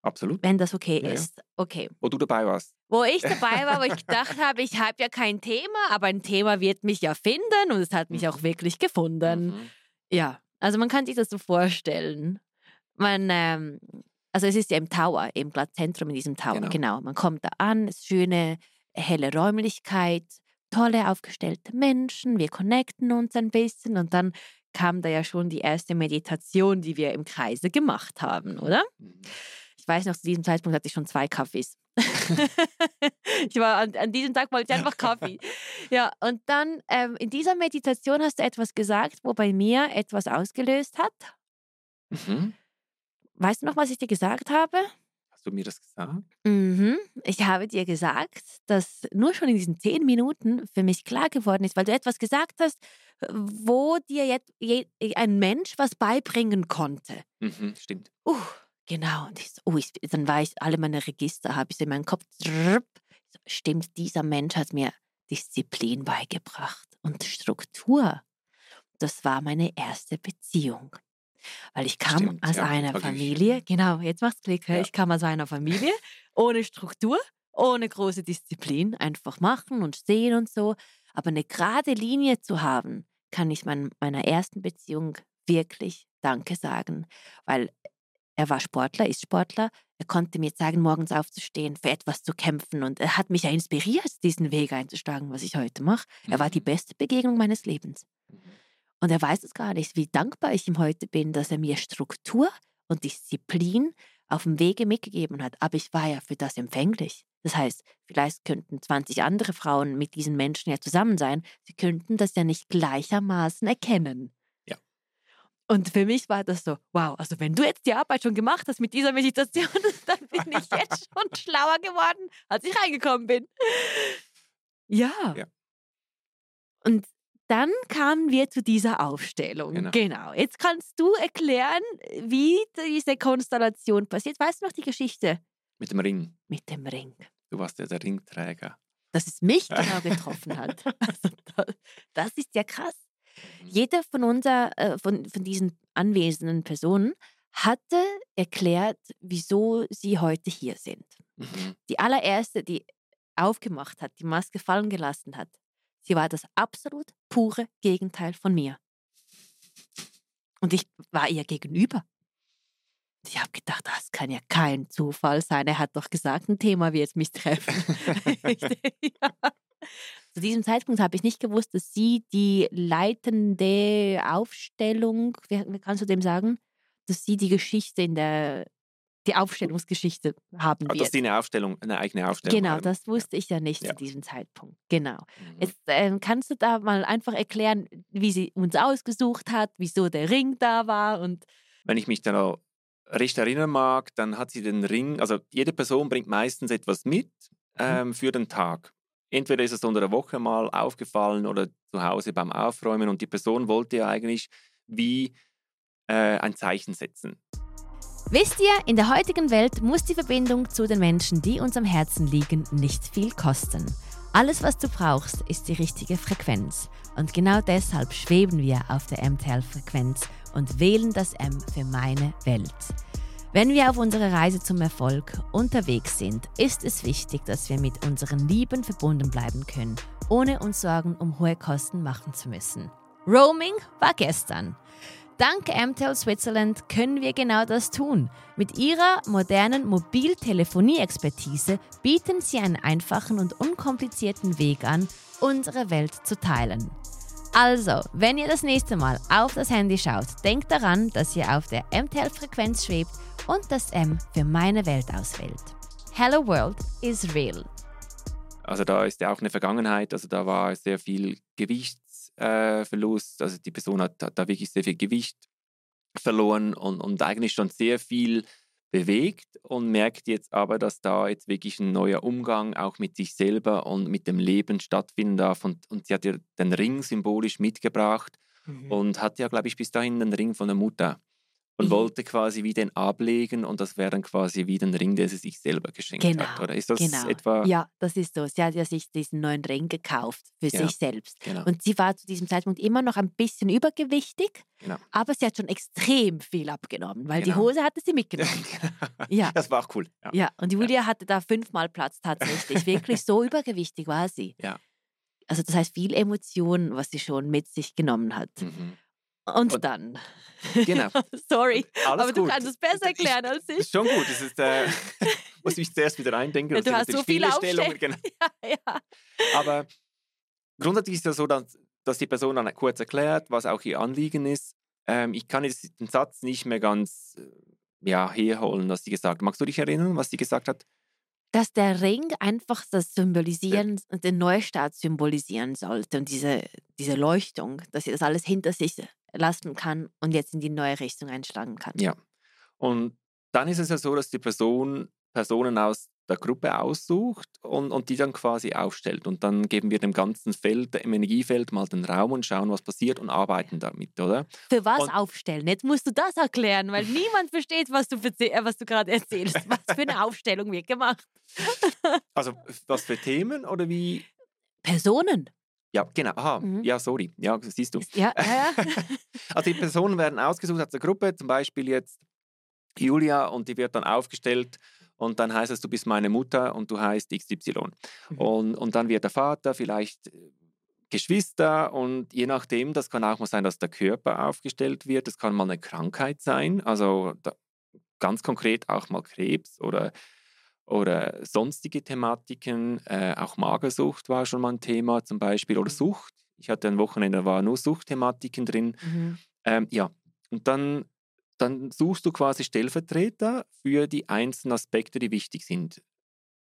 Absolut. Wenn das okay ja, ist. Okay. Wo du dabei warst. Wo ich dabei war, wo ich gedacht habe, ich habe ja kein Thema, aber ein Thema wird mich ja finden und es hat mich mhm. auch wirklich gefunden. Mhm. Ja, also man kann sich das so vorstellen. Man ähm, also es ist ja im Tower, im Glattzentrum in diesem Tower, genau. genau. Man kommt da an, es ist schöne, helle Räumlichkeit, tolle aufgestellte Menschen, wir connecten uns ein bisschen und dann kam da ja schon die erste Meditation, die wir im Kreise gemacht haben, oder? Mhm. Ich weiß noch, zu diesem Zeitpunkt hatte ich schon zwei Kaffees. ich war an, an, diesem Tag wollte ich einfach Kaffee. Ja, und dann ähm, in dieser Meditation hast du etwas gesagt, wo bei mir etwas ausgelöst hat. Mhm. Weißt du noch, was ich dir gesagt habe? Hast du mir das gesagt? Mhm. Ich habe dir gesagt, dass nur schon in diesen zehn Minuten für mich klar geworden ist, weil du etwas gesagt hast, wo dir jetzt ein Mensch was beibringen konnte. Mhm, stimmt. Uh, genau. Und ich, uh, ich, dann war ich, alle meine Register habe ich in meinem Kopf. Stimmt, dieser Mensch hat mir Disziplin beigebracht und Struktur. Das war meine erste Beziehung. Weil ich kam Stimmt, aus ja, einer Familie, ich. genau, jetzt macht's Klick, ja. ich kam aus einer Familie ohne Struktur, ohne große Disziplin, einfach machen und sehen und so. Aber eine gerade Linie zu haben, kann ich mein, meiner ersten Beziehung wirklich Danke sagen, weil er war Sportler, ist Sportler. Er konnte mir zeigen, morgens aufzustehen, für etwas zu kämpfen. Und er hat mich ja inspiriert, diesen Weg einzuschlagen, was ich heute mache. Er war die mhm. beste Begegnung meines Lebens. Mhm. Und er weiß es gar nicht, wie dankbar ich ihm heute bin, dass er mir Struktur und Disziplin auf dem Wege mitgegeben hat. Aber ich war ja für das empfänglich. Das heißt, vielleicht könnten 20 andere Frauen mit diesen Menschen ja zusammen sein. Sie könnten das ja nicht gleichermaßen erkennen. Und für mich war das so, wow, also wenn du jetzt die Arbeit schon gemacht hast mit dieser Meditation, dann bin ich jetzt schon schlauer geworden, als ich reingekommen bin. Ja. ja. Und dann kamen wir zu dieser Aufstellung. Genau. genau. Jetzt kannst du erklären, wie diese Konstellation passiert. Weißt du noch die Geschichte? Mit dem Ring. Mit dem Ring. Du warst ja der Ringträger. Dass es mich genau getroffen hat. Also das ist ja krass. Mhm. Jeder von, unser, äh, von, von diesen anwesenden Personen hatte erklärt, wieso sie heute hier sind. Mhm. Die allererste, die aufgemacht hat, die Maske fallen gelassen hat, Sie war das absolut pure Gegenteil von mir. Und ich war ihr gegenüber. Ich habe gedacht, das kann ja kein Zufall sein. Er hat doch gesagt, ein Thema wird mich treffen. ja. Zu diesem Zeitpunkt habe ich nicht gewusst, dass sie die leitende Aufstellung, wie, wie kannst du dem sagen, dass sie die Geschichte in der die Aufstellungsgeschichte haben wird. Dass die eine Aufstellung, eine eigene Aufstellung Genau, haben. das wusste ich ja nicht ja. zu diesem Zeitpunkt. Genau. Mhm. Jetzt äh, kannst du da mal einfach erklären, wie sie uns ausgesucht hat, wieso der Ring da war und wenn ich mich dann auch recht erinnern mag, dann hat sie den Ring, also jede Person bringt meistens etwas mit mhm. ähm, für den Tag. Entweder ist es unter der Woche mal aufgefallen oder zu Hause beim Aufräumen und die Person wollte ja eigentlich wie äh, ein Zeichen setzen. Wisst ihr, in der heutigen Welt muss die Verbindung zu den Menschen, die uns am Herzen liegen, nicht viel kosten. Alles, was du brauchst, ist die richtige Frequenz. Und genau deshalb schweben wir auf der MTL-Frequenz und wählen das M für meine Welt. Wenn wir auf unserer Reise zum Erfolg unterwegs sind, ist es wichtig, dass wir mit unseren Lieben verbunden bleiben können, ohne uns Sorgen um hohe Kosten machen zu müssen. Roaming war gestern. Dank MTEL Switzerland können wir genau das tun. Mit ihrer modernen Mobiltelefonie-Expertise bieten sie einen einfachen und unkomplizierten Weg an, unsere Welt zu teilen. Also, wenn ihr das nächste Mal auf das Handy schaut, denkt daran, dass ihr auf der MTL-Frequenz schwebt und das M für meine Welt auswählt. Hello World is real. Also da ist ja auch eine Vergangenheit, also da war sehr viel Gewicht äh. Also die Person hat, hat, da wirklich sehr viel Gewicht verloren und, und eigentlich schon sehr viel bewegt und merkt jetzt aber, dass da jetzt wirklich ein neuer Umgang auch mit sich selber und mit dem Leben stattfinden darf. Und, und sie hat ja den Ring symbolisch mitgebracht mhm. und hat ja, glaube ich, bis dahin den Ring von der Mutter und mhm. wollte quasi wie den ablegen und das wäre dann quasi wie den Ring, den sie sich selber geschenkt genau, hat. Oder ist das genau. etwa? Ja, das ist so. Sie hat ja sich diesen neuen Ring gekauft für ja, sich selbst. Genau. Und sie war zu diesem Zeitpunkt immer noch ein bisschen übergewichtig, genau. aber sie hat schon extrem viel abgenommen, weil die genau. Hose hatte sie mitgenommen. ja. Das war auch cool. Ja, ja. und Julia hatte da fünfmal Platz tatsächlich. Wirklich so übergewichtig war sie. Ja. Also das heißt viel Emotionen, was sie schon mit sich genommen hat. Mhm. Und, und dann. Genau. Sorry, aber gut. du kannst es besser erklären als ich. Ist schon gut. Das ist, äh, muss ich zuerst wieder eindenken. Ja, du hast so viele Stellungen. Genau. Ja, ja. Aber grundsätzlich ist es so, dass, dass die Person dann kurz erklärt, was auch ihr Anliegen ist. Ähm, ich kann jetzt den Satz nicht mehr ganz äh, ja, herholen, was sie gesagt hat. Magst du dich erinnern, was sie gesagt hat? dass der Ring einfach das Symbolisieren, ja. den Neustart symbolisieren sollte und diese, diese Leuchtung, dass sie das alles hinter sich lassen kann und jetzt in die neue Richtung einschlagen kann. Ja. Und dann ist es ja so, dass die Person Personen aus der Gruppe aussucht und, und die dann quasi aufstellt. Und dann geben wir dem ganzen Feld, dem Energiefeld mal den Raum und schauen, was passiert und arbeiten damit, oder? Für was und aufstellen? Jetzt musst du das erklären, weil niemand versteht, was du, äh, was du gerade erzählst. Was für eine Aufstellung wird gemacht? also was für Themen oder wie? Personen. Ja, genau. Aha, mhm. ja, sorry. Ja, siehst du. Ja, ja. also die Personen werden ausgesucht aus der Gruppe, zum Beispiel jetzt Julia, und die wird dann aufgestellt und dann heißt es, du bist meine Mutter und du heißt XY. Mhm. Und, und dann wird der Vater vielleicht äh, Geschwister und je nachdem, das kann auch mal sein, dass der Körper aufgestellt wird, das kann mal eine Krankheit sein, also da, ganz konkret auch mal Krebs oder oder sonstige Thematiken, äh, auch Magersucht war schon mal ein Thema zum Beispiel oder mhm. Sucht. Ich hatte ein Wochenende, da waren nur Suchtthematiken drin. Mhm. Ähm, ja, und dann, dann suchst du quasi Stellvertreter für die einzelnen Aspekte, die wichtig sind.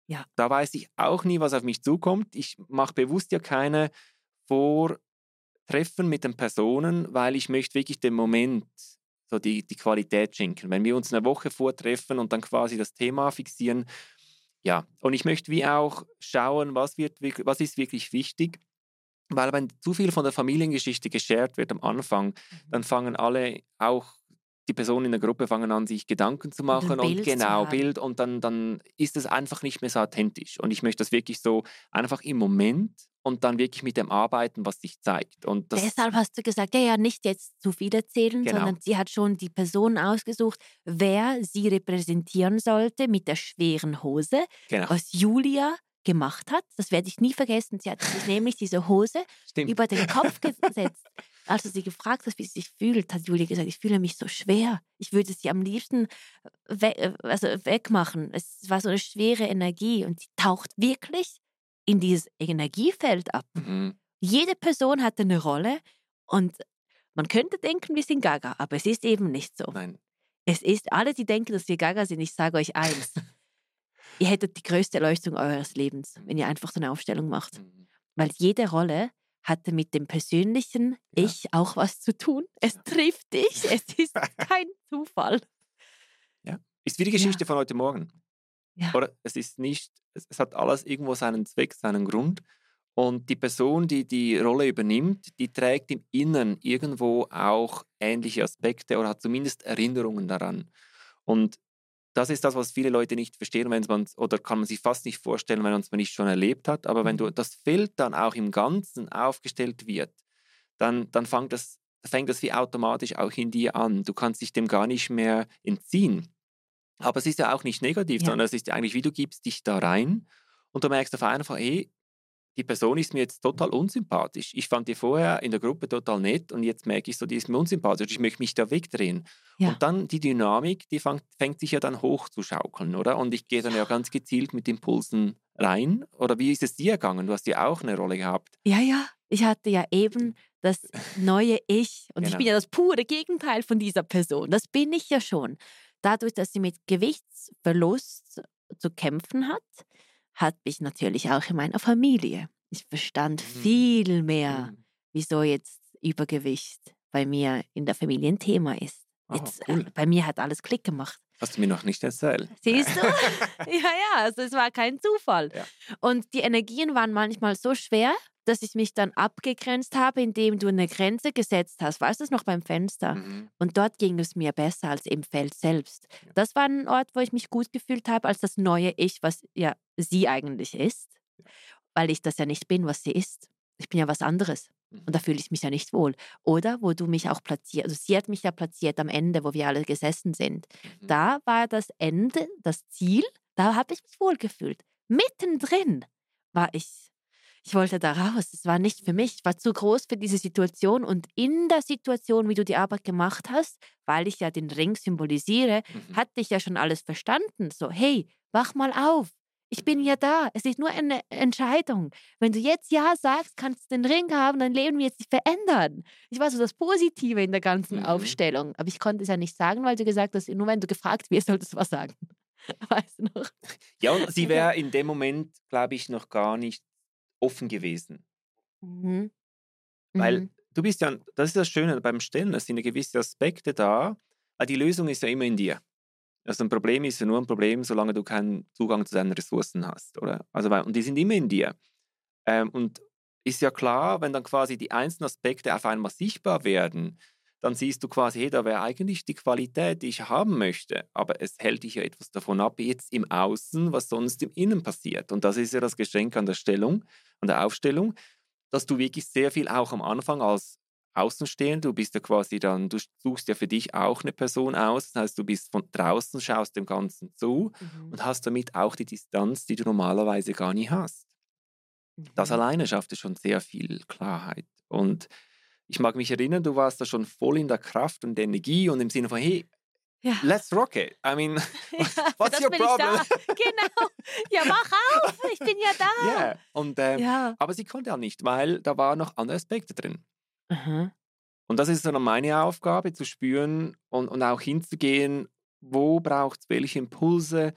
Ja. Da weiß ich auch nie, was auf mich zukommt. Ich mache bewusst ja keine Vortreffen mit den Personen, weil ich möchte wirklich den Moment so die, die Qualität schenken. Wenn wir uns eine Woche vortreffen und dann quasi das Thema fixieren, ja, und ich möchte wie auch schauen, was, wird, was ist wirklich wichtig. Weil wenn zu viel von der Familiengeschichte geshared wird am Anfang, mhm. dann fangen alle auch die Personen in der Gruppe fangen an, sich Gedanken zu machen und, und genau Bild und dann, dann ist es einfach nicht mehr so authentisch. Und ich möchte das wirklich so einfach im Moment und dann wirklich mit dem arbeiten, was sich zeigt. Und Deshalb hast du gesagt, ja, ja, nicht jetzt zu viel erzählen, genau. sondern sie hat schon die Person ausgesucht, wer sie repräsentieren sollte mit der schweren Hose, genau. was Julia gemacht hat. Das werde ich nie vergessen. Sie hat sich nämlich diese Hose Stimmt. über den Kopf gesetzt. Als du sie gefragt hast, wie sie sich fühlt, hat Julia gesagt, ich fühle mich so schwer. Ich würde sie am liebsten we äh, also wegmachen. Es war so eine schwere Energie und sie taucht wirklich in dieses Energiefeld ab. Mhm. Jede Person hat eine Rolle und man könnte denken, wir sind Gaga, aber es ist eben nicht so. Nein. Es ist, alle, die denken, dass wir Gaga sind, ich sage euch eins. ihr hättet die größte Erleuchtung eures Lebens, wenn ihr einfach so eine Aufstellung macht. Mhm. Weil jede Rolle hatte mit dem persönlichen ja. Ich auch was zu tun. Es trifft dich, es ist kein Zufall. Ja. Ist wie die Geschichte ja. von heute Morgen. Ja. Oder es ist nicht, es, es hat alles irgendwo seinen Zweck, seinen Grund. Und die Person, die die Rolle übernimmt, die trägt im Inneren irgendwo auch ähnliche Aspekte oder hat zumindest Erinnerungen daran. Und das ist das, was viele Leute nicht verstehen, wenn man oder kann man sich fast nicht vorstellen, wenn man es nicht schon erlebt hat. Aber wenn du mhm. das Feld dann auch im Ganzen aufgestellt wird, dann, dann fängt, das, fängt das wie automatisch auch in dir an. Du kannst dich dem gar nicht mehr entziehen. Aber es ist ja auch nicht negativ, ja. sondern es ist ja eigentlich, wie du gibst dich da rein und du merkst auf einmal, hey, die Person ist mir jetzt total unsympathisch. Ich fand die vorher in der Gruppe total nett und jetzt merke ich so, die ist mir unsympathisch. Ich möchte mich da wegdrehen. Ja. Und dann die Dynamik, die fängt, fängt sich ja dann hoch zu schaukeln, oder? Und ich gehe dann ja ganz gezielt mit Impulsen rein. Oder wie ist es dir gegangen? Du hast ja auch eine Rolle gehabt. Ja, ja. Ich hatte ja eben das neue Ich. Und genau. ich bin ja das pure Gegenteil von dieser Person. Das bin ich ja schon. Dadurch, dass sie mit Gewichtsverlust zu kämpfen hat, hat mich natürlich auch in meiner Familie. Ich verstand mhm. viel mehr, mhm. wieso jetzt Übergewicht bei mir in der Familie ein Thema ist. Oh, jetzt, cool. äh, bei mir hat alles Klick gemacht. Hast du mir noch nicht erzählt? Siehst du? ja, ja, also es war kein Zufall. Ja. Und die Energien waren manchmal so schwer, dass ich mich dann abgegrenzt habe, indem du eine Grenze gesetzt hast. Weißt du es noch beim Fenster? Mhm. Und dort ging es mir besser als im Feld selbst. Ja. Das war ein Ort, wo ich mich gut gefühlt habe, als das neue Ich, was ja sie eigentlich ist, ja. weil ich das ja nicht bin, was sie ist. Ich bin ja was anderes. Mhm. Und da fühle ich mich ja nicht wohl. Oder wo du mich auch platziert, also sie hat mich ja platziert am Ende, wo wir alle gesessen sind. Mhm. Da war das Ende, das Ziel, da habe ich mich wohl gefühlt. Mittendrin war ich ich wollte da raus. Es war nicht für mich. Ich war zu groß für diese Situation. Und in der Situation, wie du die Arbeit gemacht hast, weil ich ja den Ring symbolisiere, mhm. hatte ich ja schon alles verstanden. So, hey, wach mal auf. Ich bin ja da. Es ist nur eine Entscheidung. Wenn du jetzt Ja sagst, kannst du den Ring haben, dein Leben wird sich verändern. Ich war so das Positive in der ganzen mhm. Aufstellung. Aber ich konnte es ja nicht sagen, weil du gesagt hast, nur wenn du gefragt wirst, solltest du was sagen. Weißt du noch? Ja, und sie wäre in dem Moment, glaube ich, noch gar nicht offen gewesen. Mhm. Weil mhm. du bist ja, das ist das Schöne beim Stellen, es sind gewisse Aspekte da, aber die Lösung ist ja immer in dir. Also ein Problem ist ja nur ein Problem, solange du keinen Zugang zu deinen Ressourcen hast. Oder? Also, und die sind immer in dir. Ähm, und ist ja klar, wenn dann quasi die einzelnen Aspekte auf einmal sichtbar werden, dann siehst du quasi, hey, da wäre eigentlich die Qualität, die ich haben möchte, aber es hält dich ja etwas davon ab, jetzt im Außen, was sonst im Innen passiert. Und das ist ja das Geschenk an der Stellung, an der Aufstellung, dass du wirklich sehr viel auch am Anfang als Außenstehend, du bist ja quasi dann, du suchst ja für dich auch eine Person aus, das heißt, du bist von draußen, schaust dem Ganzen zu mhm. und hast damit auch die Distanz, die du normalerweise gar nie hast. Mhm. Das alleine schafft es schon sehr viel Klarheit. Und ich mag mich erinnern, du warst da schon voll in der Kraft und der Energie und im Sinne von, hey, ja. Let's rock it. I mean, ja, what's your problem? Genau. Ja, mach auf, ich bin ja da. Yeah. Und, ähm, ja. Aber sie konnte auch nicht, weil da waren noch andere Aspekte drin. Mhm. Und das ist dann meine Aufgabe, zu spüren und, und auch hinzugehen, wo braucht es welche Impulse,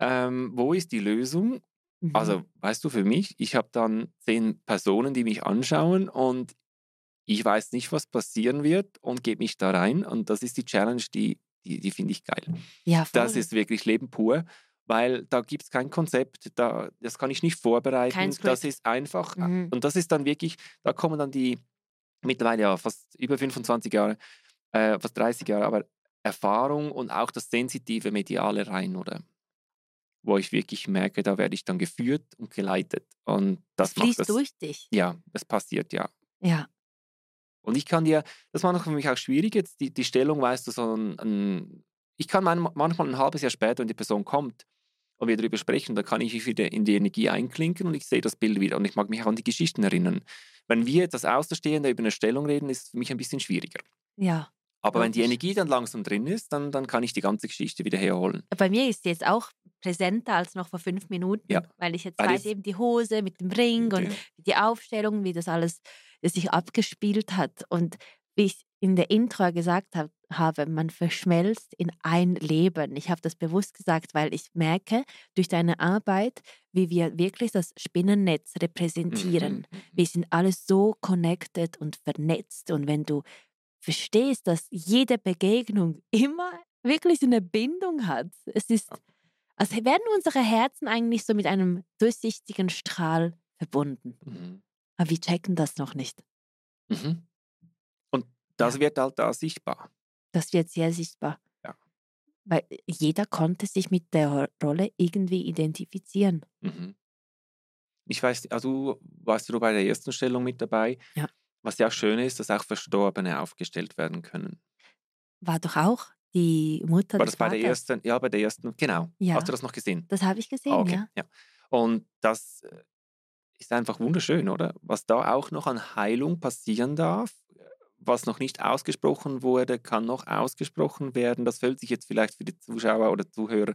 ähm, wo ist die Lösung. Also, mhm. weißt du, für mich, ich habe dann zehn Personen, die mich anschauen und ich weiß nicht, was passieren wird und gebe mich da rein. Und das ist die Challenge, die, die, die finde ich geil. Ja, voll. Das ist wirklich Leben pur, weil da gibt es kein Konzept, da, das kann ich nicht vorbereiten. Kein das ist einfach, äh, mhm. und das ist dann wirklich, da kommen dann die mittlerweile ja fast über 25 Jahre, äh, fast 30 Jahre, aber Erfahrung und auch das sensitive Mediale rein, oder? Wo ich wirklich merke, da werde ich dann geführt und geleitet. Und das, das fließt das, durch dich. Ja, es passiert, ja. Ja. Und ich kann dir, das war noch für mich auch schwierig jetzt, die, die Stellung, weißt du, so ein, ich kann mein, manchmal ein halbes Jahr später, wenn die Person kommt und wir darüber sprechen, da kann ich mich wieder in die Energie einklinken und ich sehe das Bild wieder und ich mag mich auch an die Geschichten erinnern. Wenn wir jetzt als Außenstehende über eine Stellung reden, ist es für mich ein bisschen schwieriger. Ja. Aber wenn die Energie dann langsam drin ist, dann, dann kann ich die ganze Geschichte wieder herholen. Bei mir ist sie jetzt auch präsenter als noch vor fünf Minuten, ja. weil ich jetzt weil weiß eben die Hose mit dem Ring und die Aufstellung, wie das alles sich abgespielt hat. Und wie ich in der Intro gesagt hab, habe, man verschmelzt in ein Leben. Ich habe das bewusst gesagt, weil ich merke durch deine Arbeit, wie wir wirklich das Spinnennetz repräsentieren. Mhm. mhm wir mhm. sind alles so connected und vernetzt. Und wenn du verstehst, dass jede Begegnung immer wirklich eine Bindung hat. Es ist Also werden unsere Herzen eigentlich so mit einem durchsichtigen Strahl verbunden. Mhm. Aber wir checken das noch nicht. Mhm. Und das ja. wird halt da sichtbar. Das wird sehr sichtbar. Ja. Weil jeder konnte sich mit der Rolle irgendwie identifizieren. Mhm. Ich weiß, also warst du bei der ersten Stellung mit dabei? Ja. Was ja auch schön ist, dass auch Verstorbene aufgestellt werden können. War doch auch die Mutter War das bei der ersten? Ja, bei der ersten, genau. Ja. Hast du das noch gesehen? Das habe ich gesehen, okay. ja. ja. Und das äh, ist einfach wunderschön, oder? Was da auch noch an Heilung passieren darf, was noch nicht ausgesprochen wurde, kann noch ausgesprochen werden. Das fühlt sich jetzt vielleicht für die Zuschauer oder Zuhörer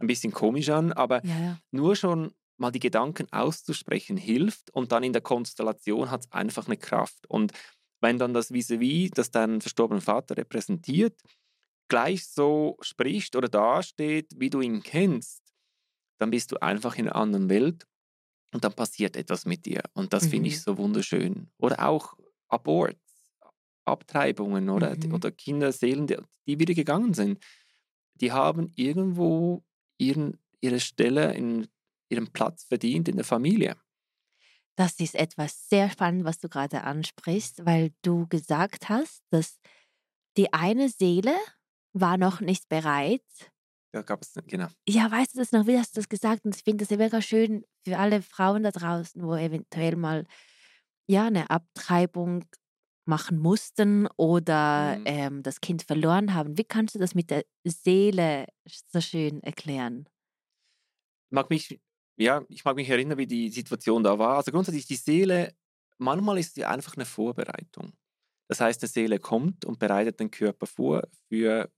ein bisschen komisch an, aber ja, ja. nur schon mal die Gedanken auszusprechen hilft und dann in der Konstellation hat es einfach eine Kraft. Und wenn dann das Vis-à-vis, -vis, das deinen verstorbenen Vater repräsentiert, gleich so spricht oder dasteht, wie du ihn kennst, dann bist du einfach in einer anderen Welt und dann passiert etwas mit dir. Und das mhm. finde ich mhm. so wunderschön. Oder auch Aborts, Abtreibungen oder, mhm. oder Kinderseelen, die, die wieder gegangen sind. Die haben irgendwo ihren, ihre Stelle, in, ihren Platz verdient in der Familie. Das ist etwas sehr spannend, was du gerade ansprichst, weil du gesagt hast, dass die eine Seele war noch nicht bereit. Ja, gab es, genau. Ja, weißt du das noch, wie hast du das gesagt? Und ich finde das ja mega schön für alle Frauen da draußen, wo eventuell mal ja, eine Abtreibung machen mussten oder mhm. ähm, das Kind verloren haben. Wie kannst du das mit der Seele so schön erklären? Mag mich, ja, ich mag mich erinnern, wie die Situation da war. Also grundsätzlich die Seele, manchmal ist sie einfach eine Vorbereitung. Das heißt, die Seele kommt und bereitet den Körper vor für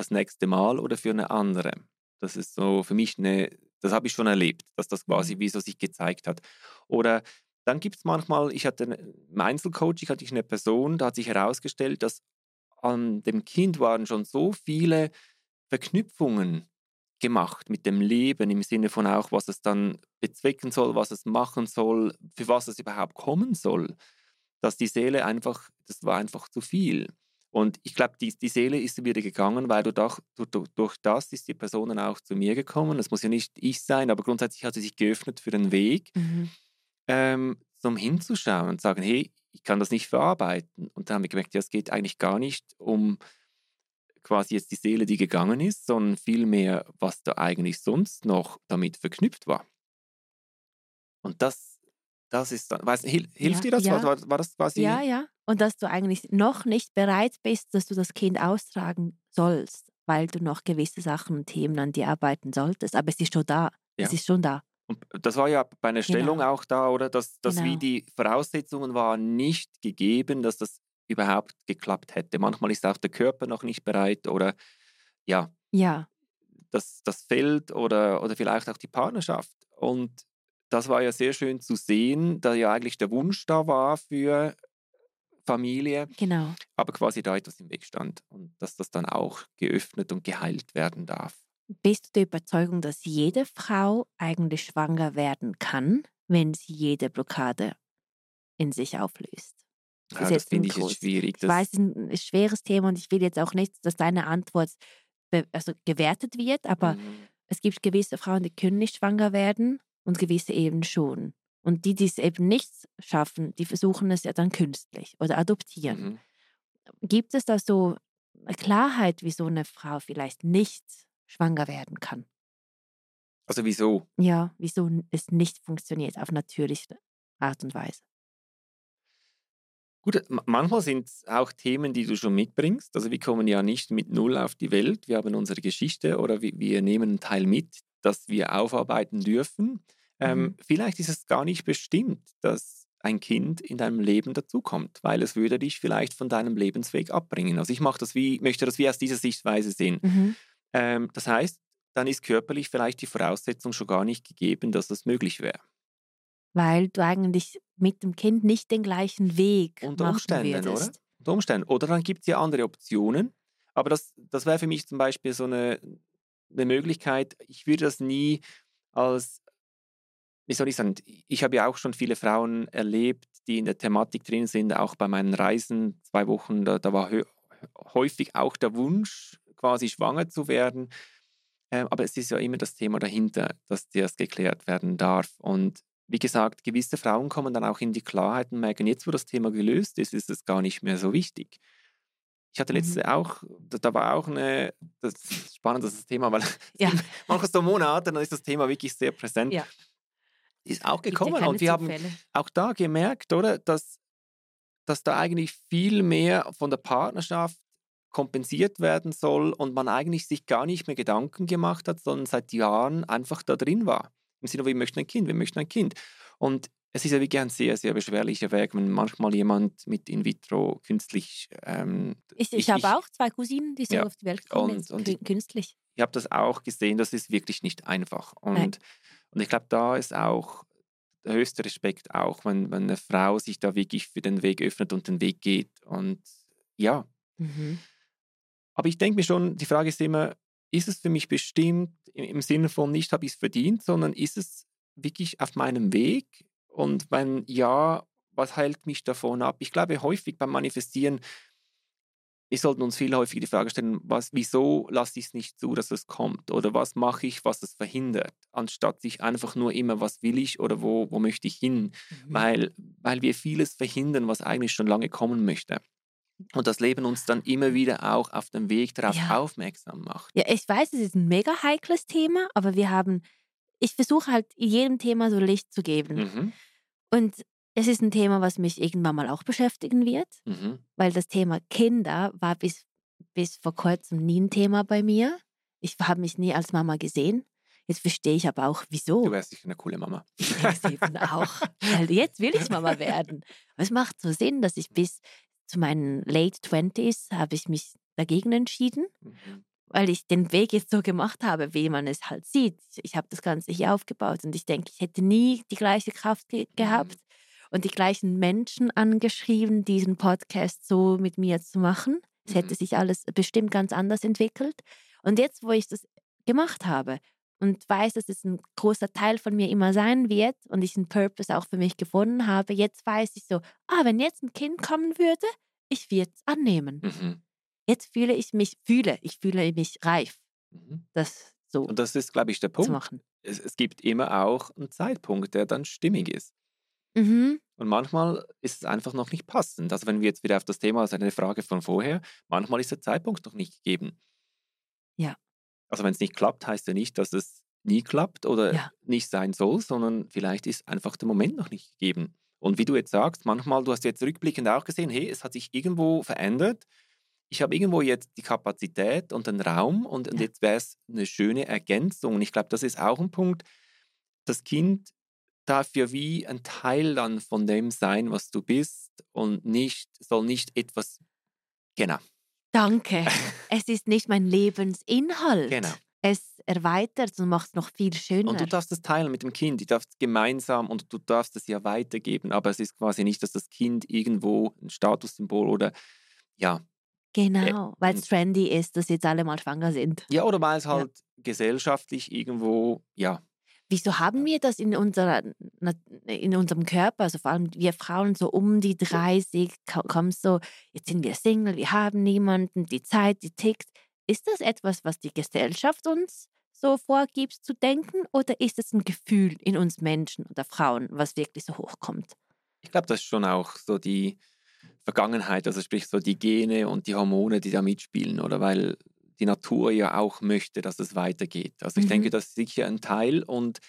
das nächste Mal oder für eine andere. Das ist so für mich eine, das habe ich schon erlebt, dass das quasi mhm. wie so sich gezeigt hat. Oder dann gibt es manchmal, ich hatte im Einzelcoaching hatte ich eine Person, da hat sich herausgestellt, dass an dem Kind waren schon so viele Verknüpfungen gemacht mit dem Leben im Sinne von auch, was es dann bezwecken soll, was es machen soll, für was es überhaupt kommen soll, dass die Seele einfach, das war einfach zu viel. Und ich glaube, die, die Seele ist wieder gegangen, weil du durch, durch, durch das ist die Person dann auch zu mir gekommen. Das muss ja nicht ich sein, aber grundsätzlich hat sie sich geöffnet für den Weg, mhm. ähm, zum hinzuschauen und sagen, hey, ich kann das nicht verarbeiten. Und dann haben wir gemerkt, ja, es geht eigentlich gar nicht um quasi jetzt die Seele, die gegangen ist, sondern vielmehr, was da eigentlich sonst noch damit verknüpft war. Und das, das ist dann, weiß, hilft ja, dir das? Ja. War, war, das quasi? Ja, ja und dass du eigentlich noch nicht bereit bist, dass du das Kind austragen sollst, weil du noch gewisse Sachen und Themen an dir arbeiten solltest. Aber es ist schon da. Ja. Es ist schon da. Und das war ja bei einer Stellung genau. auch da, oder? Dass, dass genau. wie die Voraussetzungen waren nicht gegeben, dass das überhaupt geklappt hätte. Manchmal ist auch der Körper noch nicht bereit oder ja. Ja. Das, das Feld oder, oder vielleicht auch die Partnerschaft. Und das war ja sehr schön zu sehen, da ja eigentlich der Wunsch da war für Familie. Genau. Aber quasi da etwas im Weg stand und dass das dann auch geöffnet und geheilt werden darf. Bist du der Überzeugung, dass jede Frau eigentlich schwanger werden kann, wenn sie jede Blockade in sich auflöst? Das, ja, das finde ich jetzt schwierig. Ich weiß, es ist ein schweres Thema und ich will jetzt auch nicht, dass deine Antwort also gewertet wird, aber mhm. es gibt gewisse Frauen, die können nicht schwanger werden und gewisse eben schon. Und die, die es eben nicht schaffen, die versuchen es ja dann künstlich oder adoptieren. Mhm. Gibt es da so eine Klarheit, wieso eine Frau vielleicht nicht schwanger werden kann? Also wieso? Ja, wieso es nicht funktioniert auf natürliche Art und Weise. Gut, manchmal sind es auch Themen, die du schon mitbringst. Also wir kommen ja nicht mit Null auf die Welt. Wir haben unsere Geschichte oder wir nehmen einen Teil mit, das wir aufarbeiten dürfen. Ähm, mhm. Vielleicht ist es gar nicht bestimmt, dass ein Kind in deinem Leben dazukommt, weil es würde dich vielleicht von deinem Lebensweg abbringen. Also ich das wie, möchte das wie aus dieser Sichtweise sehen. Mhm. Ähm, das heißt, dann ist körperlich vielleicht die Voraussetzung schon gar nicht gegeben, dass das möglich wäre. Weil du eigentlich mit dem Kind nicht den gleichen Weg Unter Umständen, oder? Unter Umständen. Oder dann gibt es ja andere Optionen. Aber das, das wäre für mich zum Beispiel so eine, eine Möglichkeit. Ich würde das nie als wie soll ich sagen, ich habe ja auch schon viele Frauen erlebt, die in der Thematik drin sind, auch bei meinen Reisen, zwei Wochen, da, da war häufig auch der Wunsch, quasi schwanger zu werden. Äh, aber es ist ja immer das Thema dahinter, dass das geklärt werden darf. Und wie gesagt, gewisse Frauen kommen dann auch in die Klarheit und merken, jetzt wo das Thema gelöst ist, ist es gar nicht mehr so wichtig. Ich hatte letzte mhm. auch, da, da, war auch eine, das ist spannend, das Thema, weil ja. manchmal so Monate, dann ist das Thema wirklich sehr präsent. Ja. Ist auch gekommen und wir Zufälle. haben auch da gemerkt, oder, dass, dass da eigentlich viel mehr von der Partnerschaft kompensiert werden soll und man eigentlich sich gar nicht mehr Gedanken gemacht hat, sondern seit Jahren einfach da drin war. Im Sinne, wir möchten ein Kind, wir möchten ein Kind. Und es ist ja wirklich ein sehr, sehr beschwerlicher Weg, wenn manchmal jemand mit in vitro künstlich. Ähm, ich, ich, ich habe auch zwei Cousinen, die so ja, auf die Welt kommen, und, und künstlich. Ich habe das auch gesehen, das ist wirklich nicht einfach. Und, und ich glaube, da ist auch der höchste Respekt auch, wenn, wenn eine Frau sich da wirklich für den Weg öffnet und den Weg geht. Und ja. Mhm. Aber ich denke mir schon, die Frage ist immer, ist es für mich bestimmt im Sinne von nicht habe ich es verdient, sondern ist es wirklich auf meinem Weg? Und wenn ja, was hält mich davon ab? Ich glaube, häufig beim Manifestieren, wir sollten uns viel häufiger die Frage stellen, was, wieso lasse ich es nicht zu, dass es kommt? Oder was mache ich, was es verhindert? Anstatt sich einfach nur immer, was will ich oder wo, wo möchte ich hin? Mhm. Weil, weil wir vieles verhindern, was eigentlich schon lange kommen möchte. Und das Leben uns dann immer wieder auch auf dem Weg darauf ja. aufmerksam macht. Ja, ich weiß, es ist ein mega heikles Thema, aber wir haben, ich versuche halt jedem Thema so Licht zu geben. Mhm. Und es ist ein Thema, was mich irgendwann mal auch beschäftigen wird, mhm. weil das Thema Kinder war bis, bis vor kurzem nie ein Thema bei mir. Ich habe mich nie als Mama gesehen. Jetzt verstehe ich aber auch, wieso. Du wärst eine coole Mama. Ich eben auch. Weil jetzt will ich Mama werden. es macht so Sinn, dass ich bis zu meinen Late Twenties habe ich mich dagegen entschieden, mhm. weil ich den Weg jetzt so gemacht habe, wie man es halt sieht. Ich habe das Ganze hier aufgebaut und ich denke, ich hätte nie die gleiche Kraft ge gehabt mhm. Und die gleichen Menschen angeschrieben, diesen Podcast so mit mir zu machen. Es mhm. hätte sich alles bestimmt ganz anders entwickelt. Und jetzt, wo ich das gemacht habe und weiß, dass es ein großer Teil von mir immer sein wird und ich einen Purpose auch für mich gefunden habe, jetzt weiß ich so, ah, wenn jetzt ein Kind kommen würde, ich würde es annehmen. Mhm. Jetzt fühle ich mich, fühle, ich fühle mich reif. Mhm. Das so. Und das ist, glaube ich, der Punkt. Es, es, gibt immer auch einen Zeitpunkt, der dann stimmig ist. Mhm. Und manchmal ist es einfach noch nicht passend. Also wenn wir jetzt wieder auf das Thema, also eine Frage von vorher, manchmal ist der Zeitpunkt noch nicht gegeben. Ja. Also wenn es nicht klappt, heißt ja nicht, dass es nie klappt oder ja. nicht sein soll, sondern vielleicht ist einfach der Moment noch nicht gegeben. Und wie du jetzt sagst, manchmal, du hast jetzt rückblickend auch gesehen, hey, es hat sich irgendwo verändert. Ich habe irgendwo jetzt die Kapazität und den Raum und, und jetzt wäre es eine schöne Ergänzung. Und ich glaube, das ist auch ein Punkt. Das Kind darf ja wie ein Teil dann von dem sein, was du bist und nicht, soll nicht etwas, genau. Danke. es ist nicht mein Lebensinhalt. Genau es erweitert und macht es noch viel schöner. Und du darfst es teilen mit dem Kind, du darfst gemeinsam und du darfst es ja weitergeben, aber es ist quasi nicht, dass das Kind irgendwo ein Statussymbol oder ja. Genau, äh, weil es trendy ist, dass jetzt alle mal schwanger sind. Ja, oder weil es halt ja. gesellschaftlich irgendwo, ja. Wieso haben wir das in, unserer, in unserem Körper, also vor allem wir Frauen so um die 30, kommen so, jetzt sind wir Single, wir haben niemanden, die Zeit, die tickt. Ist das etwas, was die Gesellschaft uns so vorgibt zu denken oder ist es ein Gefühl in uns Menschen oder Frauen, was wirklich so hochkommt? Ich glaube, das ist schon auch so die Vergangenheit, also sprich so die Gene und die Hormone, die da mitspielen, oder? Weil die Natur ja auch möchte, dass es weitergeht. Also ich mhm. denke, das ist sicher ein Teil und